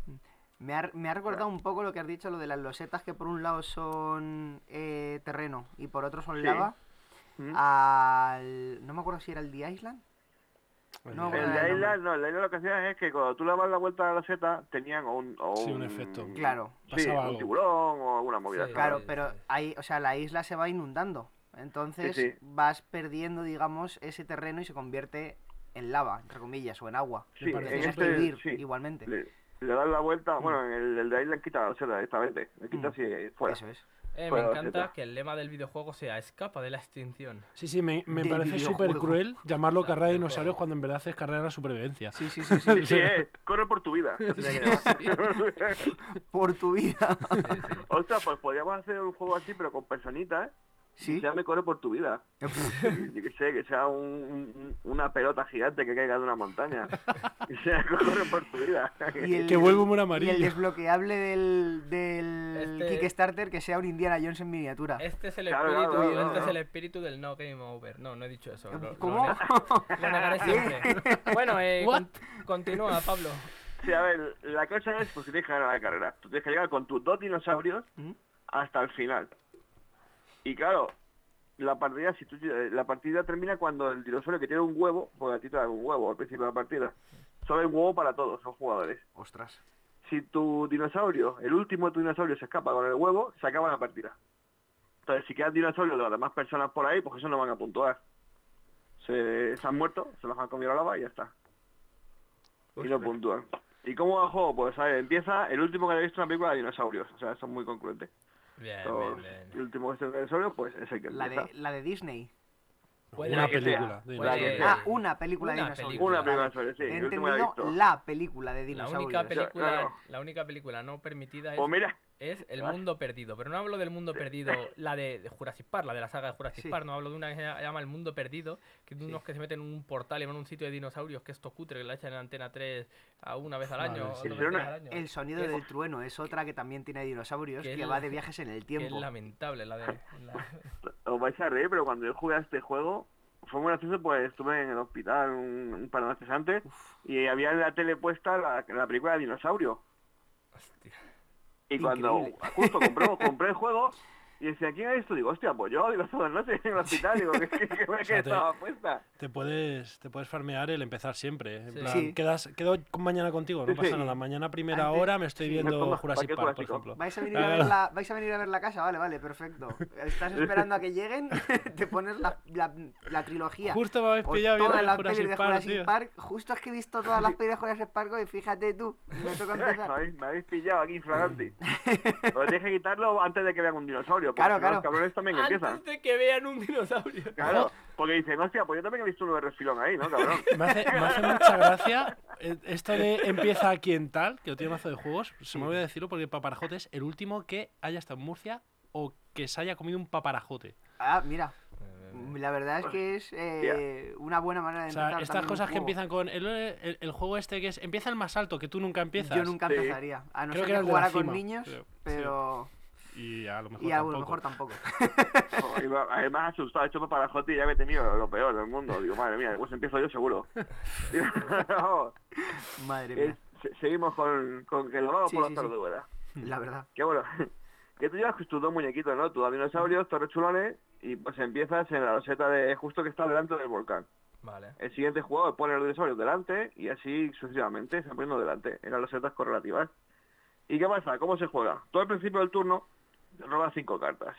Me ha, me ha recordado un poco lo que has dicho, lo de las losetas que por un lado son eh, terreno y por otro son Sí. lava. ¿Mm? Al... No me acuerdo si era el The Island. No, El de Isla, no, el de Isla lo que hacía es que cuando tú le dabas la vuelta a la loseta, tenían o un, o Sí, un efecto. Claro. Sí, Pasaba un algo. tiburón o alguna movida. Sí. Claro, pero ahí, o sea, la isla se va inundando. Entonces Sí, sí. vas perdiendo, digamos, ese terreno y se convierte en lava, entre comillas, o en agua. Sí, en Tienes súper- que este, vivir sí. igualmente. Le, le das la vuelta, bueno, en el, el de Island quita la loseta directamente. Le quita Mm. así fuera. Eso es. Eh, me encanta que el lema del videojuego sea escapa de la extinción. Sí, sí, me, me parece súper cruel llamarlo carrera de dinosaurios cuando en verdad es carrera de la supervivencia. Sí, sí, sí, sí. Sí, sí, eh, corre por tu vida. Por tu vida. Sí, sí. Ostras, pues podríamos hacer un juego así, pero con personitas, ¿eh? Sí. Se llame Corre por tu vida. Yo que sé, que sea un- un- una pelota gigante que caiga de una montaña. Que sea Corre por tu vida. Y el, Que vuelva humor y amarillo. el desbloqueable del, del Este- Kickstarter que sea un Indiana Jones en miniatura. Este es el Claro, espíritu, claro, claro, este es el espíritu del no game over. No, no he dicho eso. lo- ¿Cómo? Lo negaré siempre. Bueno, eh, con- continúa, Pablo. Sí, a ver, la cosa es pues que tienes que ganar la carrera. Tú tienes que llegar con tus dos dinosaurios ¿Mm? hasta el final. Y claro, la partida, si tú, eh, la partida termina cuando el dinosaurio que tiene un huevo, porque a ti te dan un huevo al principio de la partida, solo hay un huevo para todos los jugadores. Ostras. Si tu dinosaurio, el último de tu dinosaurio se escapa con el huevo, se acaba la partida. Entonces, si quedan dinosaurios de las demás personas por ahí, pues eso no van a puntuar. Se, se han muerto, se los han comido la lava y ya está. Y no puntúan. ¿Y cómo va el juego? Pues a ver, empieza el último que haya visto una película de dinosaurios. O sea, son muy concluentes. Bien, Los- bien, El bien. último que dinosaurios, pues es el que La empieza. de, la de Disney. Puede una que sea. película. de Puede- dinosaurios. Ah, una película de una dinosaurios. película. Una película de Vale. dinosaurios, sí. He el último que he entendido visto. la película de La dinosaurios. única película, Claro. la única película no permitida es, Pues mira, es El. Mundo Perdido. Pero no hablo del Mundo Perdido, la de, de Jurassic Park, la de la saga de Jurassic Sí. Park. No hablo de una que se llama El Mundo Perdido, que es de unos que se meten en un portal y van a un sitio de dinosaurios que es cutre, que la echan en Antena 3 a una vez al Vale, año. sí. Pero al año. El sonido del trueno es otra que también tiene dinosaurios Que va la- de viajes en el que es tiempo. lamentable la de... la- os vais a reír, pero cuando yo jugué a este juego, fue muy gracioso, pues estuve en el hospital un, un par de noches antes y había en la tele puesta la, la película de dinosaurio. Hostia. Y cuando justo compré, compré el juego y decía, ¿quién es esto? Digo, hostia, pues yo digo todas las noches en el hospital, digo, que, que, que, sea, estaba puesta. Te puedes, te puedes farmear el empezar siempre. En Sí. plan, Sí. quedas, quedo mañana contigo, no Sí, pasa sí. nada. Mañana primera Antes- hora me estoy sí. viendo Jurassic Park, por ejemplo. ¿Vais a, venir a ver la, ¿Vais a venir a ver la casa? Vale, vale, perfecto. Estás esperando a que lleguen, te pones la, la, la trilogía. Justo me habéis pillado todas viendo las Jurassic pelis de Park, Jurassic. Park. Justo es que he visto todas las pelis de Jurassic Park y fíjate tú, me toca me, empezar. habéis, me habéis pillado aquí infragante. Pero tienes que quitarlo antes de que vean un dinosaurio, porque Claro, si no, claro. los cabrones también empiezan. Antes de que vean un dinosaurio. Claro, porque dicen, hostia, pues yo también he visto uno de refilón ahí, ¿no, cabrón? Me hace, me hace mucha gracia eh, esto de empieza aquí en tal, que lo tiene mazo de juegos. Se me olvidó decirlo porque el paparajote es el último que haya estado en Murcia o que se haya comido un paparajote. Ah, mira, la verdad es que es eh, una buena manera de O sea, empezar. estas cosas que empiezan con el, el- el juego este que es empieza el más alto, que tú nunca empiezas. Yo nunca Sí. empezaría. A no Creo ser que que jugara con niños, creo. Sí. Y a lo mejor Y a lo tampoco. mejor tampoco. Me- Además, asustado, he hecho para Joti ya me he tenido lo peor del mundo. Digo, madre mía, pues empiezo yo seguro. Madre mía, se- seguimos con, con que lo vamos Sí, por sí, los sí. de rueda. la verdad. Que bueno, que tú llevas tus dos muñequitos, ¿no? Tus dinosaurios, tus rechulones, y pues empiezas en la loseta de justo que está delante del volcán. Vale. El siguiente jugador pone los dinosaurios delante y así sucesivamente, se van poniendo delante en las losetas correlativas. ¿Y qué pasa? ¿Cómo se juega? Tú al principio del turno robas cinco cartas.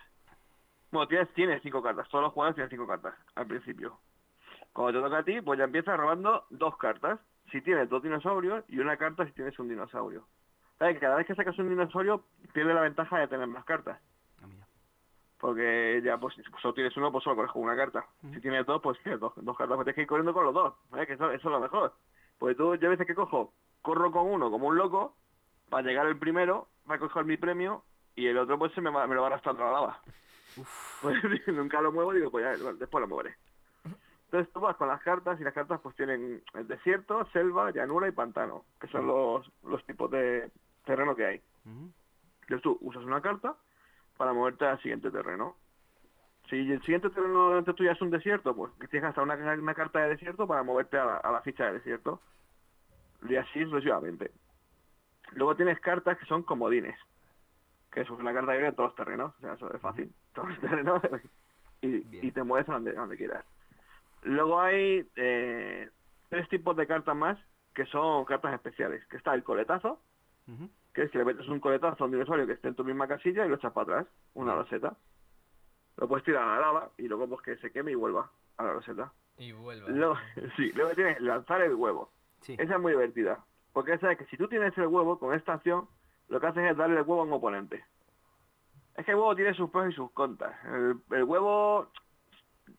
Bueno, tienes, tienes cinco cartas, todos los jugadores tienen cinco cartas al principio. Cuando te toca a ti, pues ya empiezas robando dos cartas. Si tienes dos dinosaurios y una carta si tienes un dinosaurio. ¿Sabes? Cada vez que sacas un dinosaurio, pierde la ventaja de tener más cartas. Ah. Porque ya, pues, si solo tienes uno, pues solo coges una carta. Si tienes dos, pues tienes dos, dos cartas, pues tienes que ir corriendo con los dos. Que eso, eso es lo mejor. Porque tú, yo a veces que cojo, corro con uno como un loco, para llegar el primero, para coger mi premio, y el otro pues se me, va- me lo va arrastrando a la lava. Pues nunca lo muevo, digo, pues ya, bueno, después lo moveré. Entonces tú vas con las cartas y las cartas pues tienen el desierto, selva, llanura y pantano, que son los, los tipos de terreno que hay. Entonces tú usas una carta para moverte al siguiente terreno. Si el siguiente terreno delante tuya es un desierto, pues que tienes hasta una, una carta de desierto para moverte a la, a la ficha de desierto. Y así sucesivamente. Luego tienes cartas que son comodines. Que es una carta viene en todos los terrenos. O sea, eso es fácil. Todos los terrenos. Y, te mueves a donde, quieras. Luego hay eh, tres tipos de cartas más que son cartas especiales. Que está el coletazo, que es que le metes un coletazo a un dinosaurio que esté en tu misma casilla y lo echas para atrás, una roseta. Lo puedes tirar a la lava y luego pues que se queme y vuelva a la roseta. Y vuelva. Luego, sí, luego tienes lanzar el huevo. Sí. Esa es muy divertida. Porque esa es que si tú tienes el huevo con esta acción, lo que haces es darle el huevo a un oponente. Es que el huevo tiene sus pros y sus contras. El, el huevo...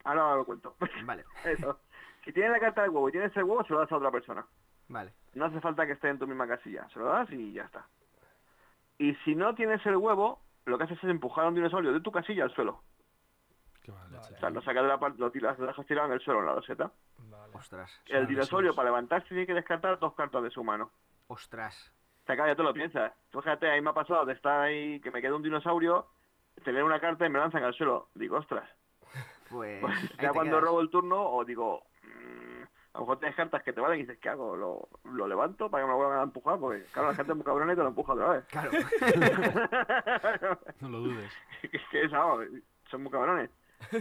Ahora lo cuento. Vale, Eso. Si tienes la carta del huevo y tienes el huevo, se lo das a otra persona. vale. No hace falta que esté en tu misma casilla. Se lo das y ya está. Y si no tienes el huevo, lo que haces es empujar a un dinosaurio de tu casilla al suelo. Qué leche. O sea, lo sacas de la parte, lo tiras, lo dejas tirado en el suelo en la loseta. Vale. Ostras, El dinosaurio para levantarse tiene que descartar dos cartas de su mano. ostras. Claro, ya te lo piensas. Tú fíjate, ahí me ha pasado de estar ahí, que me queda un dinosaurio, tener una carta y me lanzan al suelo. Digo, ostras. Pues. Pues ya cuando quedas. robo el turno, o digo, mm, a lo mejor tienes cartas que te valen y dices, ¿qué hago? ¿Lo, lo levanto para que me lo vuelvan a empujar? Porque, claro, la gente es muy cabrona y te lo empuja otra vez. Claro. No lo dudes. es que es algo, son muy cabrones.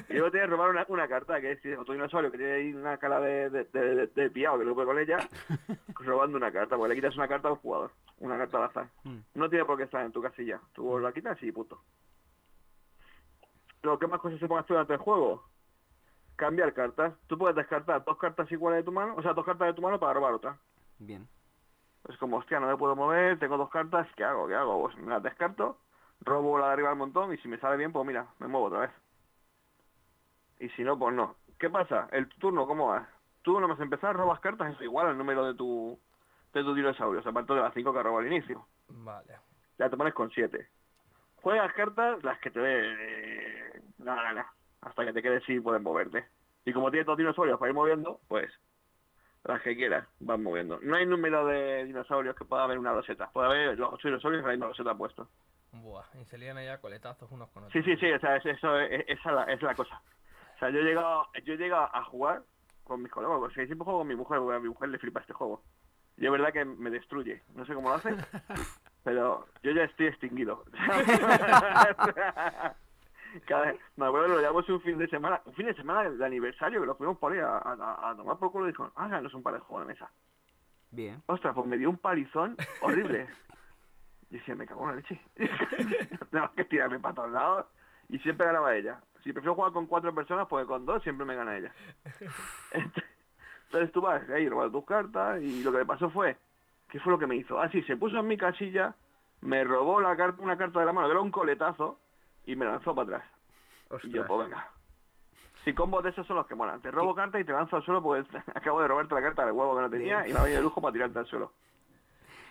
Y luego tienes que robar una, una carta, que es otro dinosaurio que tiene ahí una cara de, de, de, de- que lo puede con ella, robando una carta, porque le quitas una carta al jugador, una carta al azar. Mm. No tiene por qué estar en tu casilla, tú la quitas y punto. Lo que más cosas se pueden hacer durante el juego, cambiar cartas. Tú puedes descartar dos cartas iguales de tu mano, o sea, dos cartas de tu mano para robar otra. Bien. Es como, hostia, no me puedo mover, tengo dos cartas, ¿qué hago? ¿Qué hago? Pues me las descarto, robo la de arriba al montón y si me sale bien, pues mira, me muevo otra vez. Y si no, pues no. ¿Qué pasa? El turno, ¿cómo va? Tú no vas a empezar, robas cartas, es igual al número de tu de tus dinosaurios, aparte de las cinco que robó al inicio. Vale. Ya te pones con siete. Juegas cartas las que te dé la gana, hasta que te quedes sin poder moverte. Y como tienes dos dinosaurios para ir moviendo, pues las que quieras van moviendo. No hay número de dinosaurios que pueda haber una roseta. Puede haber los ocho dinosaurios en la misma roseta puestos. Buah. Y se lían allá coletazos unos con otros. Sí, sí, sí, o sea, es- eso es, esa es la, es la cosa. O sea, yo he llegado, yo he llegado a jugar con mis colegas, porque siempre juego con mi mujer, porque a mi mujer le flipa este juego. Y es verdad que me destruye, no sé cómo lo hace, pero yo ya estoy extinguido. Cada vez, me acuerdo que lo llevamos un fin de semana, un fin de semana de aniversario, que lo fuimos por ahí a, a- a tomar por culo y dijo, ah, no es un par de juegos de mesa. Bien. Ostras, pues me dio un palizón horrible. Y decía, me cago en la leche. Tengo que tirarme para todos lados. Y siempre ganaba ella. Si prefiero jugar con cuatro personas, pues con dos siempre me gana ella. Entonces tú vas ahí, robas tus cartas y lo que me pasó fue, ¿qué fue lo que me hizo? Ah, sí, se puso en mi casilla, me robó la carta, una carta de la mano, que era un coletazo, y me lanzó para atrás. Y yo, Ostras. pues venga. Si combos de esos son los que molan. Te robo carta y te lanzo al suelo porque acabo de robarte la carta del huevo que no tenía y me ha venido de lujo para tirarte al suelo.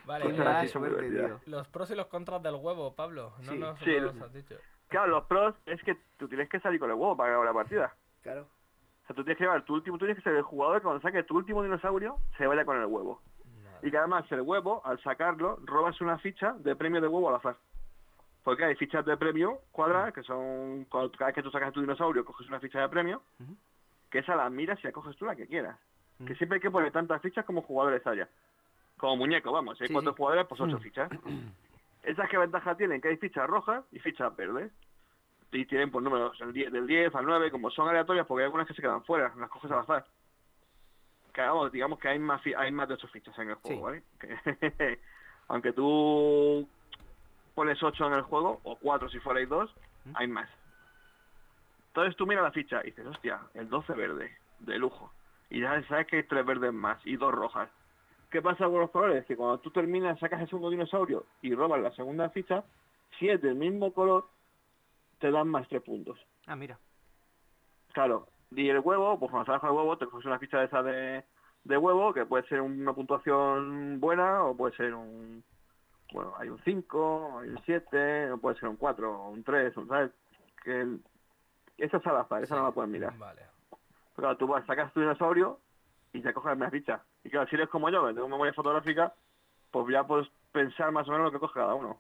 Vale. Pues eh, suerte, los pros y los contras del huevo, Pablo. No Sí. nos Sí, el- has dicho. Claro, los pros es que tú tienes que salir con el huevo para ganar la partida. Claro. O sea, tú tienes que llevar tu último, tú tienes que ser el jugador que cuando saque tu último dinosaurio se vaya con el huevo. Y que además el huevo, al sacarlo, robas una ficha de premio de huevo al azar. Porque hay fichas de premio cuadradas, que son, cuando- cada vez que tú sacas tu dinosaurio, coges una ficha de premio, que esa la miras y la coges tú la que quieras. Que siempre hay que poner tantas fichas como jugadores haya. Como muñeco, vamos. Si hay Sí, cuatro sí. jugadores, pues ocho fichas. ¿Esas qué ventaja tienen? Que hay fichas rojas y fichas verdes. Y tienen pues números del 10, del 10 al 9, como son aleatorias, porque hay algunas que se quedan fuera, las coges al azar. Que vamos, digamos que hay más, hay más de ocho fichas en el juego, Sí. ¿vale? Que- aunque tú pones 8 en el juego, o 4 si fuerais dos, ¿Mm? hay más. Entonces tú miras la ficha y dices, hostia, el 12 verde, de lujo. Y ya sabes que hay tres verdes más y dos rojas. ¿Qué pasa con los colores? Que cuando tú terminas, sacas el segundo dinosaurio y robas la segunda ficha, si es del mismo color, te dan más tres puntos. Ah, mira. Claro, y el huevo, pues cuando con el huevo, te coges una ficha de esa de, de huevo, que puede ser una puntuación buena o puede ser un... Bueno, hay un 5, hay un 7, o puede ser un 4, o un 3, ¿sabes? Que el- esa es al azar, esa no la puedes mirar. Vale. Pero claro, tú vas, sacas tu dinosaurio y te coges la ficha. Y claro, si eres como yo, que tengo memoria fotográfica, pues ya puedes pensar más o menos lo que coge cada uno.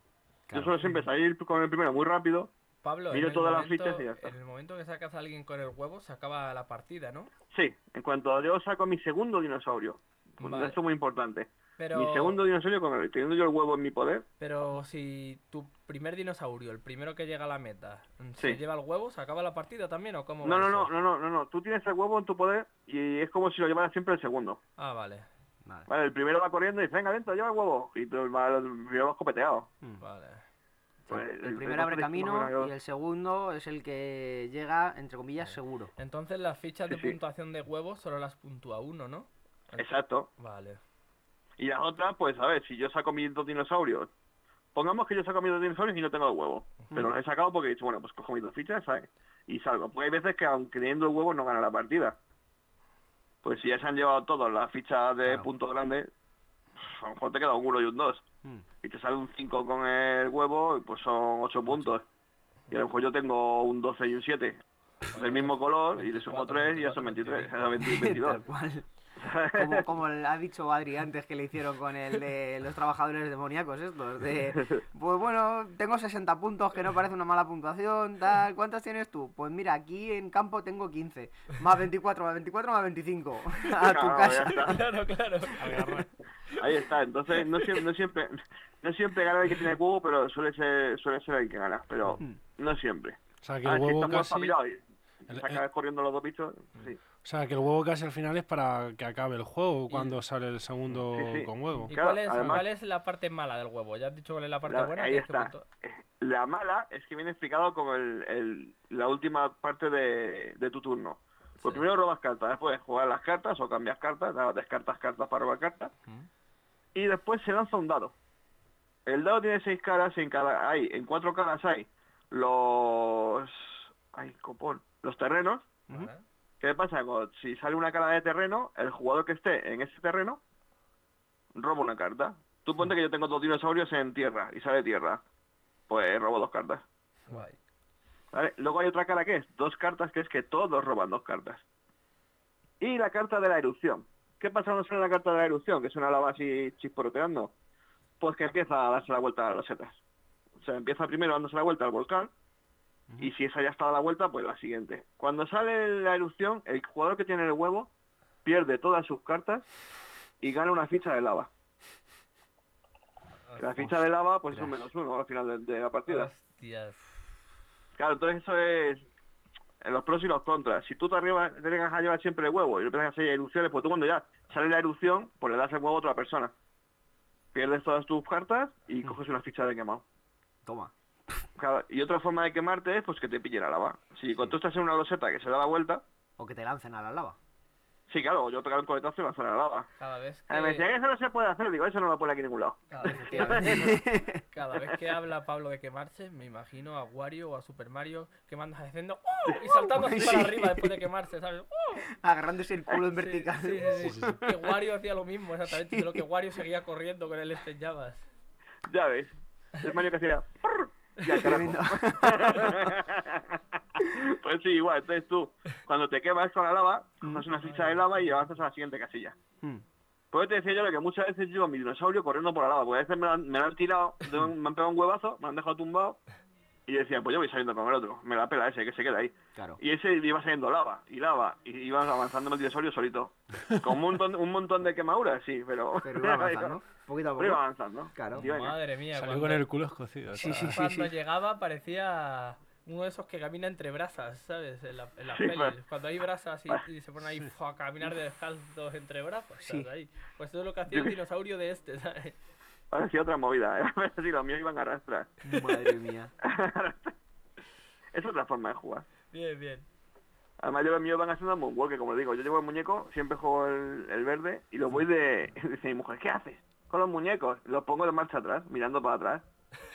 Claro. Yo suelo siempre salir con el primero muy rápido. Pablo, Miro todas las fichas y ya está. En el momento que sacas a alguien con el huevo, se acaba la partida, ¿no? Sí, en cuanto yo saco mi segundo dinosaurio. Pues Vale. Esto es muy importante. Pero, Mi segundo dinosaurio, con el, teniendo yo el huevo en mi poder, pero si tu primer dinosaurio, el primero que llega a la meta, se Sí. lleva el huevo, ¿se acaba la partida también o cómo No, no, no, no, no, no, no. Tú tienes el huevo en tu poder y es como si lo llevaras siempre el segundo. Ah, vale, Vale. Vale, el primero va corriendo y dice, venga, dentro, lleva el huevo. Y tú el primero va escopeteado. Mm. vale. Pues, el el- primero el abre otro camino más o menos- y el segundo es el que llega, entre comillas, seguro. Entonces las fichas Sí, de sí. puntuación de huevos solo las puntúa uno, ¿no? Exacto. Vale. Y las otras, pues a ver, si yo saco mis dos dinosaurios, pongamos que yo saco mis dos dinosaurios y no tengo el huevo. Pero los he sacado porque he dicho, bueno, pues cojo mis dos fichas, ¿sabes? Y salgo. Porque hay veces que aunque teniendo el huevo no gana la partida. Pues si ya se han llevado todos las fichas de Claro. punto grande, a lo mejor te queda un 1 y un 2. Mm. Y te sale un 5 con el huevo pues son 8 puntos. Y a lo mejor yo tengo un 12 y un 7 del mismo color y le sumo 3 y ya son 23, 22. Como, como ha dicho Adri antes que le hicieron con el de los trabajadores demoníacos estos. De, pues bueno, tengo 60 puntos, que no parece una mala puntuación, tal. ¿Cuántos tienes tú? Pues mira, aquí en campo tengo 15. Más 24, más 24, más 25. A tu Claro, casa. Claro, claro. Ahí está, entonces no siempre, no siempre, no siempre gana el que tiene huevo, pero suele ser, suele ser el que gana, pero Mm. no siempre. O sea, que el huevo casi... el- corriendo los dos bichos, sí. O sea, que el huevo casi al final es para que acabe el juego cuando sale el segundo Sí, sí. con huevo. ¿Y Claro, cuál, es, además- cuál es la parte mala del huevo? Ya has dicho cuál es la parte La- buena. ahí está. La mala es que viene explicado con el, el- la última parte de, de tu turno. Pues Sí. primero robas cartas, después juegas las cartas o cambias cartas, descartas cartas para robar cartas. Mm. Y después se lanza un dado. El dado tiene seis caras y en cada hay, en cuatro caras hay los ay, copón, los terrenos. ¿Qué pasa? Si sale una cara de terreno, el jugador que esté en ese terreno roba una carta. Tú ponte que yo tengo dos dinosaurios en tierra y sale tierra. Pues robo dos cartas. Guay. ¿vale? Luego hay otra cara que es dos cartas, que es que todos roban dos cartas. Y la carta de la erupción. ¿Qué pasa cuando sale la carta de la erupción? Que es una lava así chisporroteando. Pues que empieza a darse la vuelta a las setas. O sea, empieza primero dándose la vuelta al volcán. Y si esa ya está a la vuelta, pues la siguiente. Cuando sale la erupción, el jugador que tiene el huevo pierde todas sus cartas y gana una ficha de lava. La ficha de lava, pues es un menos uno al final de, de la partida. Hostias. Claro, entonces eso es en los pros y los contras. Si tú te arriba te llegas a llevar siempre el huevo y empiezas a hacer erupciones, pues tú cuando ya sale la erupción, pues le das el huevo a otra persona. Pierdes todas tus cartas y coges una ficha de quemado. Toma. Claro, y otra forma de quemarte es pues que te pille la lava. Si cuando tú estás en una loseta que se da la vuelta, O que te lancen a la lava. sí, claro, yo pegar un coletazo y lanzar a la lava. Cada vez A decía que, eso no se puede hacer, digo, eso no lo pone aquí en ningún lado. cada vez que, cada vez que habla Pablo de quemarse, me imagino a Wario o a Super Mario quemándose haciendo ¡Oh! y saltando así para arriba después de quemarse, ¿sabes? ¡Oh! Agarrándose el culo en Sí, vertical. Sí, sí, sí. Que Wario hacía lo mismo, exactamente. Solo que Wario seguía corriendo con el este en llamas. Ya ves. Es Mario que hacía... "Prr", Y al carajo. Tremendo. pues sí, igual. Entonces tú, cuando te quemas con la lava, coges una ficha de lava y avanzas a la siguiente casilla. Mm. Por eso te decía yo lo que muchas veces llevo a mi dinosaurio corriendo por la lava, porque a veces me, la han- me la han tirado, un- me han pegado un huevazo, me han dejado tumbado, y decía, pues yo voy saliendo con el otro, me la pela ese, que se queda ahí. Claro. Y ese iba saliendo lava, y lava, y iba avanzando en el dinosaurio solito. Con un montón, un montón de quemaduras, sí, pero... Pero iba avanzando. Poquito a Pero iba poco. avanzando. Claro. Madre mía, Salió cuando, con el culo escocido. Sí, sí, sí. cuando llegaba parecía uno de esos que camina entre brasas, ¿sabes? En, la, en las Sí, pelis. pues. Cuando hay brasas y, y se ponen ahí a caminar descalzos entre brazos. Ahí. Pues eso es lo que hacía el dinosaurio de este, ¿sabes? Parecía otra movida, ¿eh? Pero sí, los míos iban a arrastrar. Madre mía. es otra forma de jugar. Bien, bien. Además, yo los míos van haciendo moonwalk, que como digo, yo llevo el muñeco, siempre juego el, el verde y lo voy de... Dice mi mujer, ¿qué haces? Con los muñecos. Los pongo de marcha atrás, mirando para atrás.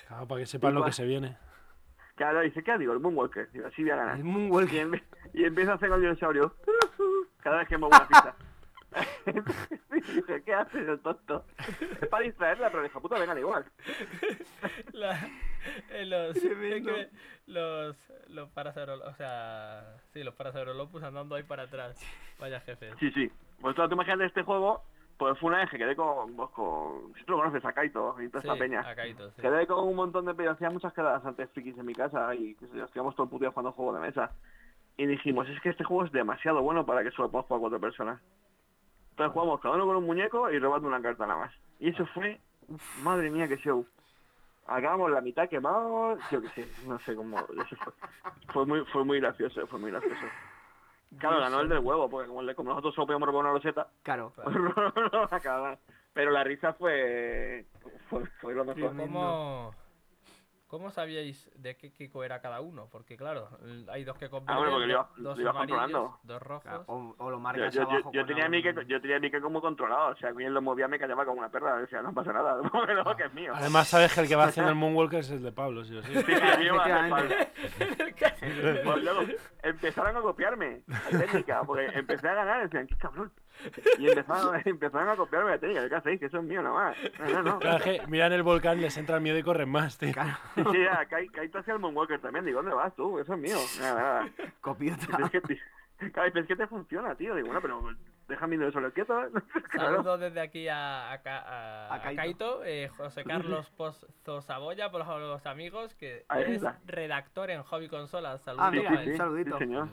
Claro, para que sepan lo que se viene. Claro, dice, ¿qué digo? El Moonwalker. Digo, sí voy a ganar. El Y, Moonwalker. em- y empieza a hacer con el dinosaurio. Cada vez que muevo una ficha. Dije, ¿qué haces, el tonto? Es para distraerla, pero dijo, puta, vengan igual. La- eh, los, es que los, los o sea, sí, los Parasaurolopus andando ahí para atrás. Vaya jefe. Sí, sí. Pues tú, tú imagínate este juego, pues fue una vez que quedé con, pues, con si tú lo conoces, a Kaito y toda Sí, esta peña. a Kaito, sí. Quedé con un montón de peñas, hacía muchas quedadas antes frikis en mi casa y que se estuvimos todo el puto día jugando juego de mesa. Y dijimos, es que este juego es demasiado bueno para que solo podamos jugar cuatro personas. Entonces jugamos cada uno con un muñeco y robando una carta nada más. Y eso fue, madre mía, qué show. Acabamos la mitad quemados, yo qué sé, no sé cómo, eso fue, fue muy, fue muy gracioso, fue muy gracioso. Claro, ganó el del huevo, porque como, nosotros solo podíamos robar una roseta, Claro. no. Pero la risa fue, fue, fue lo mejor. ¿Cómo, ¿Cómo sabíais de qué Kiko era cada uno? Porque claro, hay dos que convierten, Ah, bueno, porque iba- dos lo iba amarillos, controlando. dos rojos. Claro, O, o lo Yo, marcas yo, yo, abajo. yo con tenía Mike, yo tenía a Mike como controlado, o sea, él lo movía me callaba como una perra, decía, no pasa nada, no, que es mío. Además, sabes que el que va haciendo el Moonwalker es el de Pablo, sí o sí. Sí. Pues empezaron a copiarme la técnica, porque empecé a ganar decían, qué cabrón. Y empezaron, empezaron a copiarme la técnica, ¿qué hacéis? Que eso es mío nada más. No, no, no. Claro, que miran el volcán, les entra el miedo y corren más, tío. Sí, sí, ya, Kai, Kai te hacía el Moonwalker también, digo, ¿dónde vas tú? Eso es mío. Nada, nada. Copiota. Es que, te- claro, es que te funciona, tío. Digo, bueno, pero déjame ir solo quieto. ¿eh? Claro. Saludos desde aquí a, a, a- A a Kaito. Kaito, eh, José Carlos Pozo Saboya, por los, amigos, que es redactor en Hobby Consolas. Saludos Ah, Sí, mira, sí, sí, saludito. sí, señor.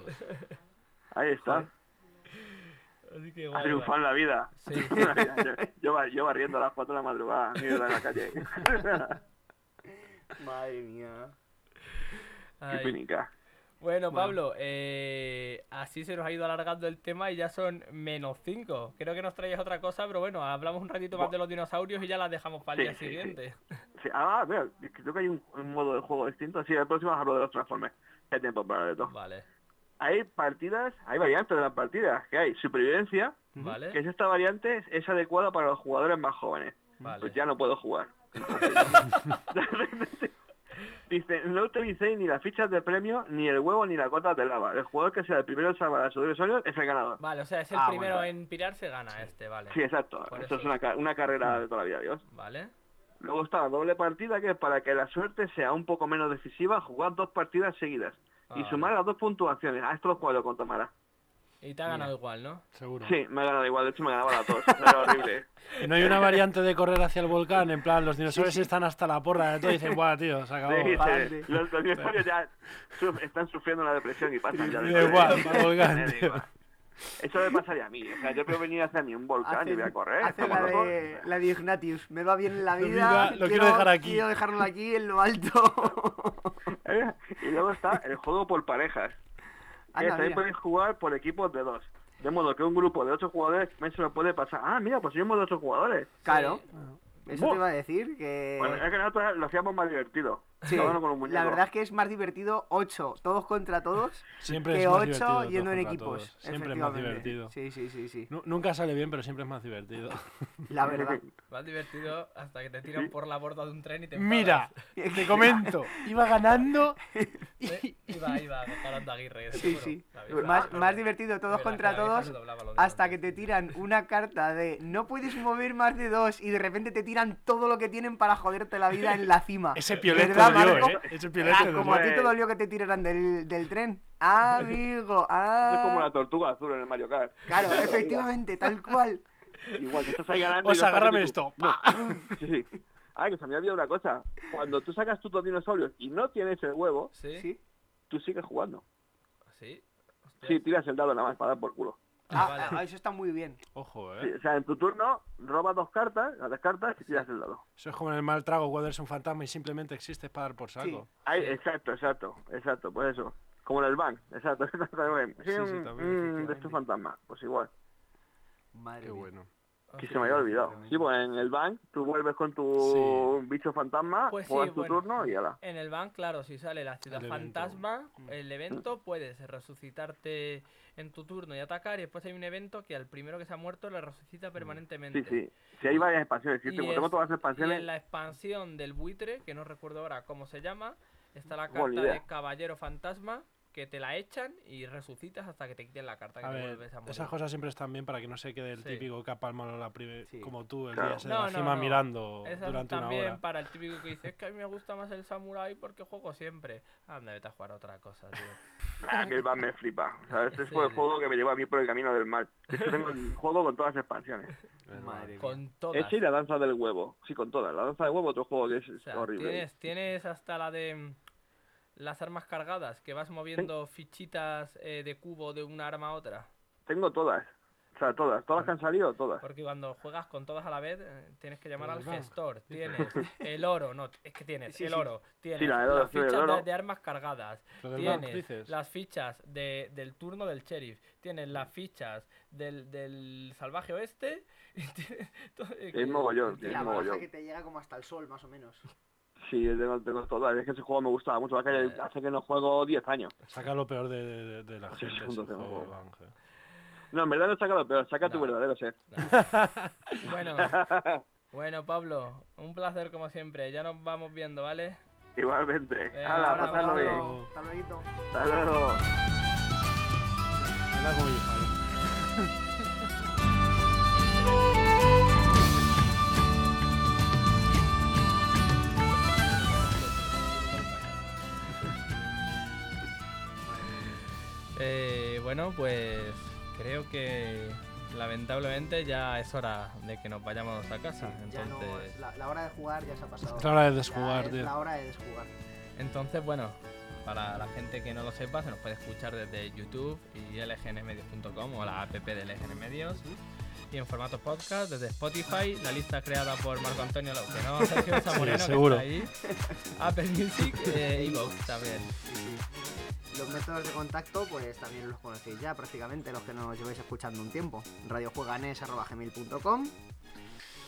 Ahí está. Así que Ha guay, triunfado en la vida. Sí. yo, yo, barriendo a las 4 de la madrugada, mierda en la calle. Madre mía. Qué pinica. Bueno, Pablo, eh, así se nos ha ido alargando el tema y ya son menos 5. Creo que nos traías otra cosa, pero bueno, hablamos un ratito más de los dinosaurios y ya las dejamos para el Sí, día sí, sí. siguiente. Sí, ah, mira, creo que hay un, un modo de juego distinto. Sí, el próximo hablo de los Transformers. Hay tiempo para de todo. Vale, Hay partidas, hay variantes de las partidas. Que hay supervivencia, vale, que es esta variante, es, es adecuada para los jugadores más jóvenes. vale. Pues ya no puedo jugar. Dice, no utilicéis ni las fichas de premio, ni el huevo, ni la cota de lava. El jugador que sea el primero en salvar a su dinosaurio es el ganador. Vale, o sea, es el Ah, primero bueno. en pirarse, gana este, vale. Sí, exacto. Por Esto eso. es una, una carrera de toda la vida, Dios. Vale, Luego está la doble partida, que es para que la suerte sea un poco menos decisiva, jugar dos partidas seguidas. Y Ah, sumar las dos puntuaciones. A esto lo juego con Tamara. Y te ha ganado igual, ¿no? Seguro. Sí, me ha ganado igual. De hecho, me ganaba las dos. Era horrible. No hay una variante de correr hacia el volcán, en plan, los dinosaurios están hasta la porra de todo y dicen, buah, tío, se acabó. Sí, sí. Los, los dinosaurios ya su- están sufriendo una depresión y pasan ya. Me da igual, para el volcán, Me. Eso me pasaría a mí. O sea, yo puedo venir hacia mí un volcán y voy a correr. hace la de, la de Ignatius. Me va bien en la vida. lo quiero dejar aquí. Quiero dejarlo aquí en lo alto. Eh, Y luego está el juego por parejas. Que Anda, también mira. podéis jugar por equipos de dos. De modo que un grupo de ocho jugadores también se lo puede pasar. Ah, mira, pues somos de ocho jugadores. Claro. Sí. Eso te iba a decir que. Bueno, es que nosotros lo hacíamos más divertido. Sí, Cada uno con un muñeco. la verdad es que es más divertido 8, todos contra todos, Siempre que es más 8 divertido yendo en equipos. todos. Siempre es más efectivamente. divertido. Sí, sí, sí, sí. Nu- Nunca sale bien, pero siempre es más divertido. La verdad. Más divertido hasta que te tiran por la borda de un tren y te Mira, te comento, iba ganando Eh, Iba, iba, parando Aguirre. Sí, seguro. sí. Más, más divertido todos Verdad, contra todos hasta que te tiran una carta de no puedes mover más de dos y de repente te tiran todo lo que tienen para joderte la vida en la cima. Ese piolete ¿Verdad, dolió? ¿eh? Ese Ah, como a ti te Pues- dolió que te tiraran del, del tren. Ah, amigo. Es como Ah. la tortuga azul en el Mario Kart. Claro, efectivamente, tal cual. Igual que estás ahí ganando. y O sea, no sabes agárrame ni esto. tú. Sí, sí. Ah, que se me ha olvidado una cosa. Cuando tú sacas tus dos dinosaurios y no tienes el huevo, ¿Sí? Sí. tú sigues jugando. ¿Sí? Hostia. Sí, tiras el dado nada más para dar por culo. Ah, Ah, vale. ah, eso está muy bien. Ojo, Sí, eh. o sea, en tu turno robas dos cartas, las descartas y tiras el dado. Eso es como en el mal trago cuando eres un fantasma y simplemente existes para dar por saco. Ahí, exacto, exacto, exacto, pues eso. Como en el bank, exacto. sí, Sí, sí, un- también, de estos fantasmas, pues igual. Madre Qué mía. bueno. Que Hostia. se me había olvidado. Sí, pues en el bank tú vuelves con tu bicho fantasma, Pues sí, juegas tu bueno. turno y ala. En el bank, claro, si sale la ciudad El evento. fantasma, el evento, puedes resucitarte en tu turno y atacar. Y después hay un evento que al primero que se ha muerto le resucita permanentemente. Sí, sí. Sí, hay varias expansiones. Y como tengo es- todas las Y expansiones, en la expansión del buitre, que no recuerdo ahora cómo se llama, Está la carta de Caballero Fantasma, que te la echan y resucitas hasta que te quiten la carta que A te ver, vuelves a morir. esas cosas siempre están bien para que no se quede el Sí. típico que ha palmado la prime- Sí. como tú el día de No, la no, cima no. mirando Esas durante una también hora. para el típico que dice, es que a mí me gusta más el samurai porque juego siempre. Anda, vete a jugar a otra cosa, tío. Ah, que el me flipa. O sea, este Sí, fue el sí. juego que me llevó a mí por el camino del mal. Es que tengo el juego con todas las expansiones. Madre mía. Con todas. Ese y la danza del huevo. Sí, con todas. La danza del huevo, otro juego que es, O es sea, horrible. tienes, tienes hasta la de mm, las armas cargadas, que vas moviendo fichitas eh, de cubo de una arma a otra. Tengo todas. O sea, todas. Todas las que han salido, todas. Porque cuando juegas con todas a la vez, eh, tienes que llamar al gestor. Tienes el oro, no, es que tienes Sí, el oro. Tienes Sí, la las fichas de- oro. de, armas cargadas. Tienes las fichas de- del turno del sheriff. Tienes las fichas del, del salvaje oeste. Y tienes todo- Es mogollón, Y es la mogollón. que te llega como hasta el sol, más o menos. Sí, tengo, tengo todas. Es que ese juego me gustaba mucho. Que Eh. hace que no juego 10 años. Saca lo peor de, de- de la Sí, gente. ese juego. Ángel. No, en verdad no saca lo peor. Saca tu verdadero ser. Bueno, bueno, Pablo, un placer como siempre. Ya nos vamos viendo, ¿vale? Igualmente. Venga, Hala, pasadlo bien. Hasta luego. Hasta luego. Bueno, pues creo que lamentablemente ya es hora de que nos vayamos a casa. Ya no, Entonces, la, la hora de jugar ya se ha pasado. Es la hora de Ya desjugar, es tío. la hora de desjugar. entonces, bueno, para la gente que no lo sepa, se nos puede escuchar desde YouTube y lgnmedios.com o la app de LGN Medios. Y en formato podcast desde Spotify, la lista creada por Marco Antonio, Lau- que no, Sergio Zamoreno, que seguro. está ahí. Apple Music e iVoox también. Sí, sí. Los métodos de contacto, pues también los conocéis ya prácticamente, los que nos lleváis escuchando un tiempo. radiojueganes.gmail.com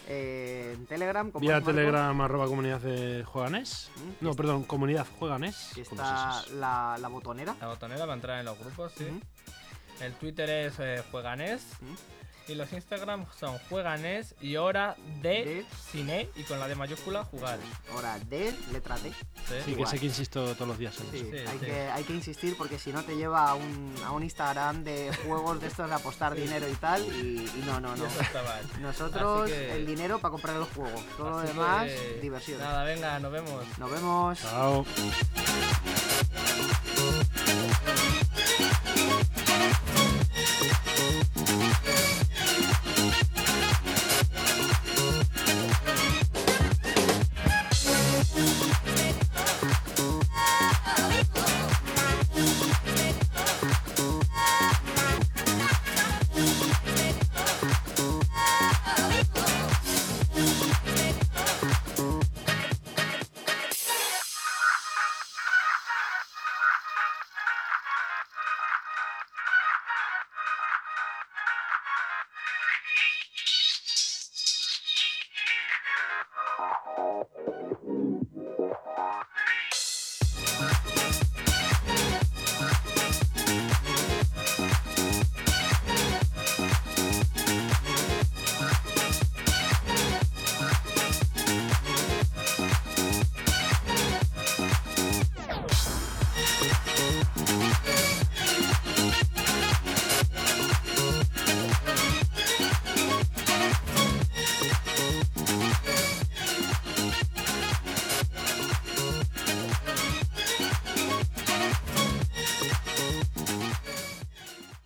eh, En Telegram, como Vía Telegram arroba comunidad de Jueganes. Mm, No, que- perdón, comunidad Jueganes. que ¿Cómo está la, la botonera. La botonera para entrar en los grupos, sí. El Twitter es eh, Jueganes. Y los Instagram son Jueganes y hora de, De. cine y con la de mayúscula jugar. Hora de letra T. ¿sí? Sí, que sé que insisto todos los días en Sí, eso. Sí, hay, sí. Que, hay que insistir porque si no te lleva a un, a un Instagram de juegos de estos de apostar dinero y tal. Y, y no, no, no. eso está mal. Nosotros que- el dinero para comprar los juegos. Todo lo demás, que, diversión. Nada, venga, nos vemos. Nos vemos. Chao.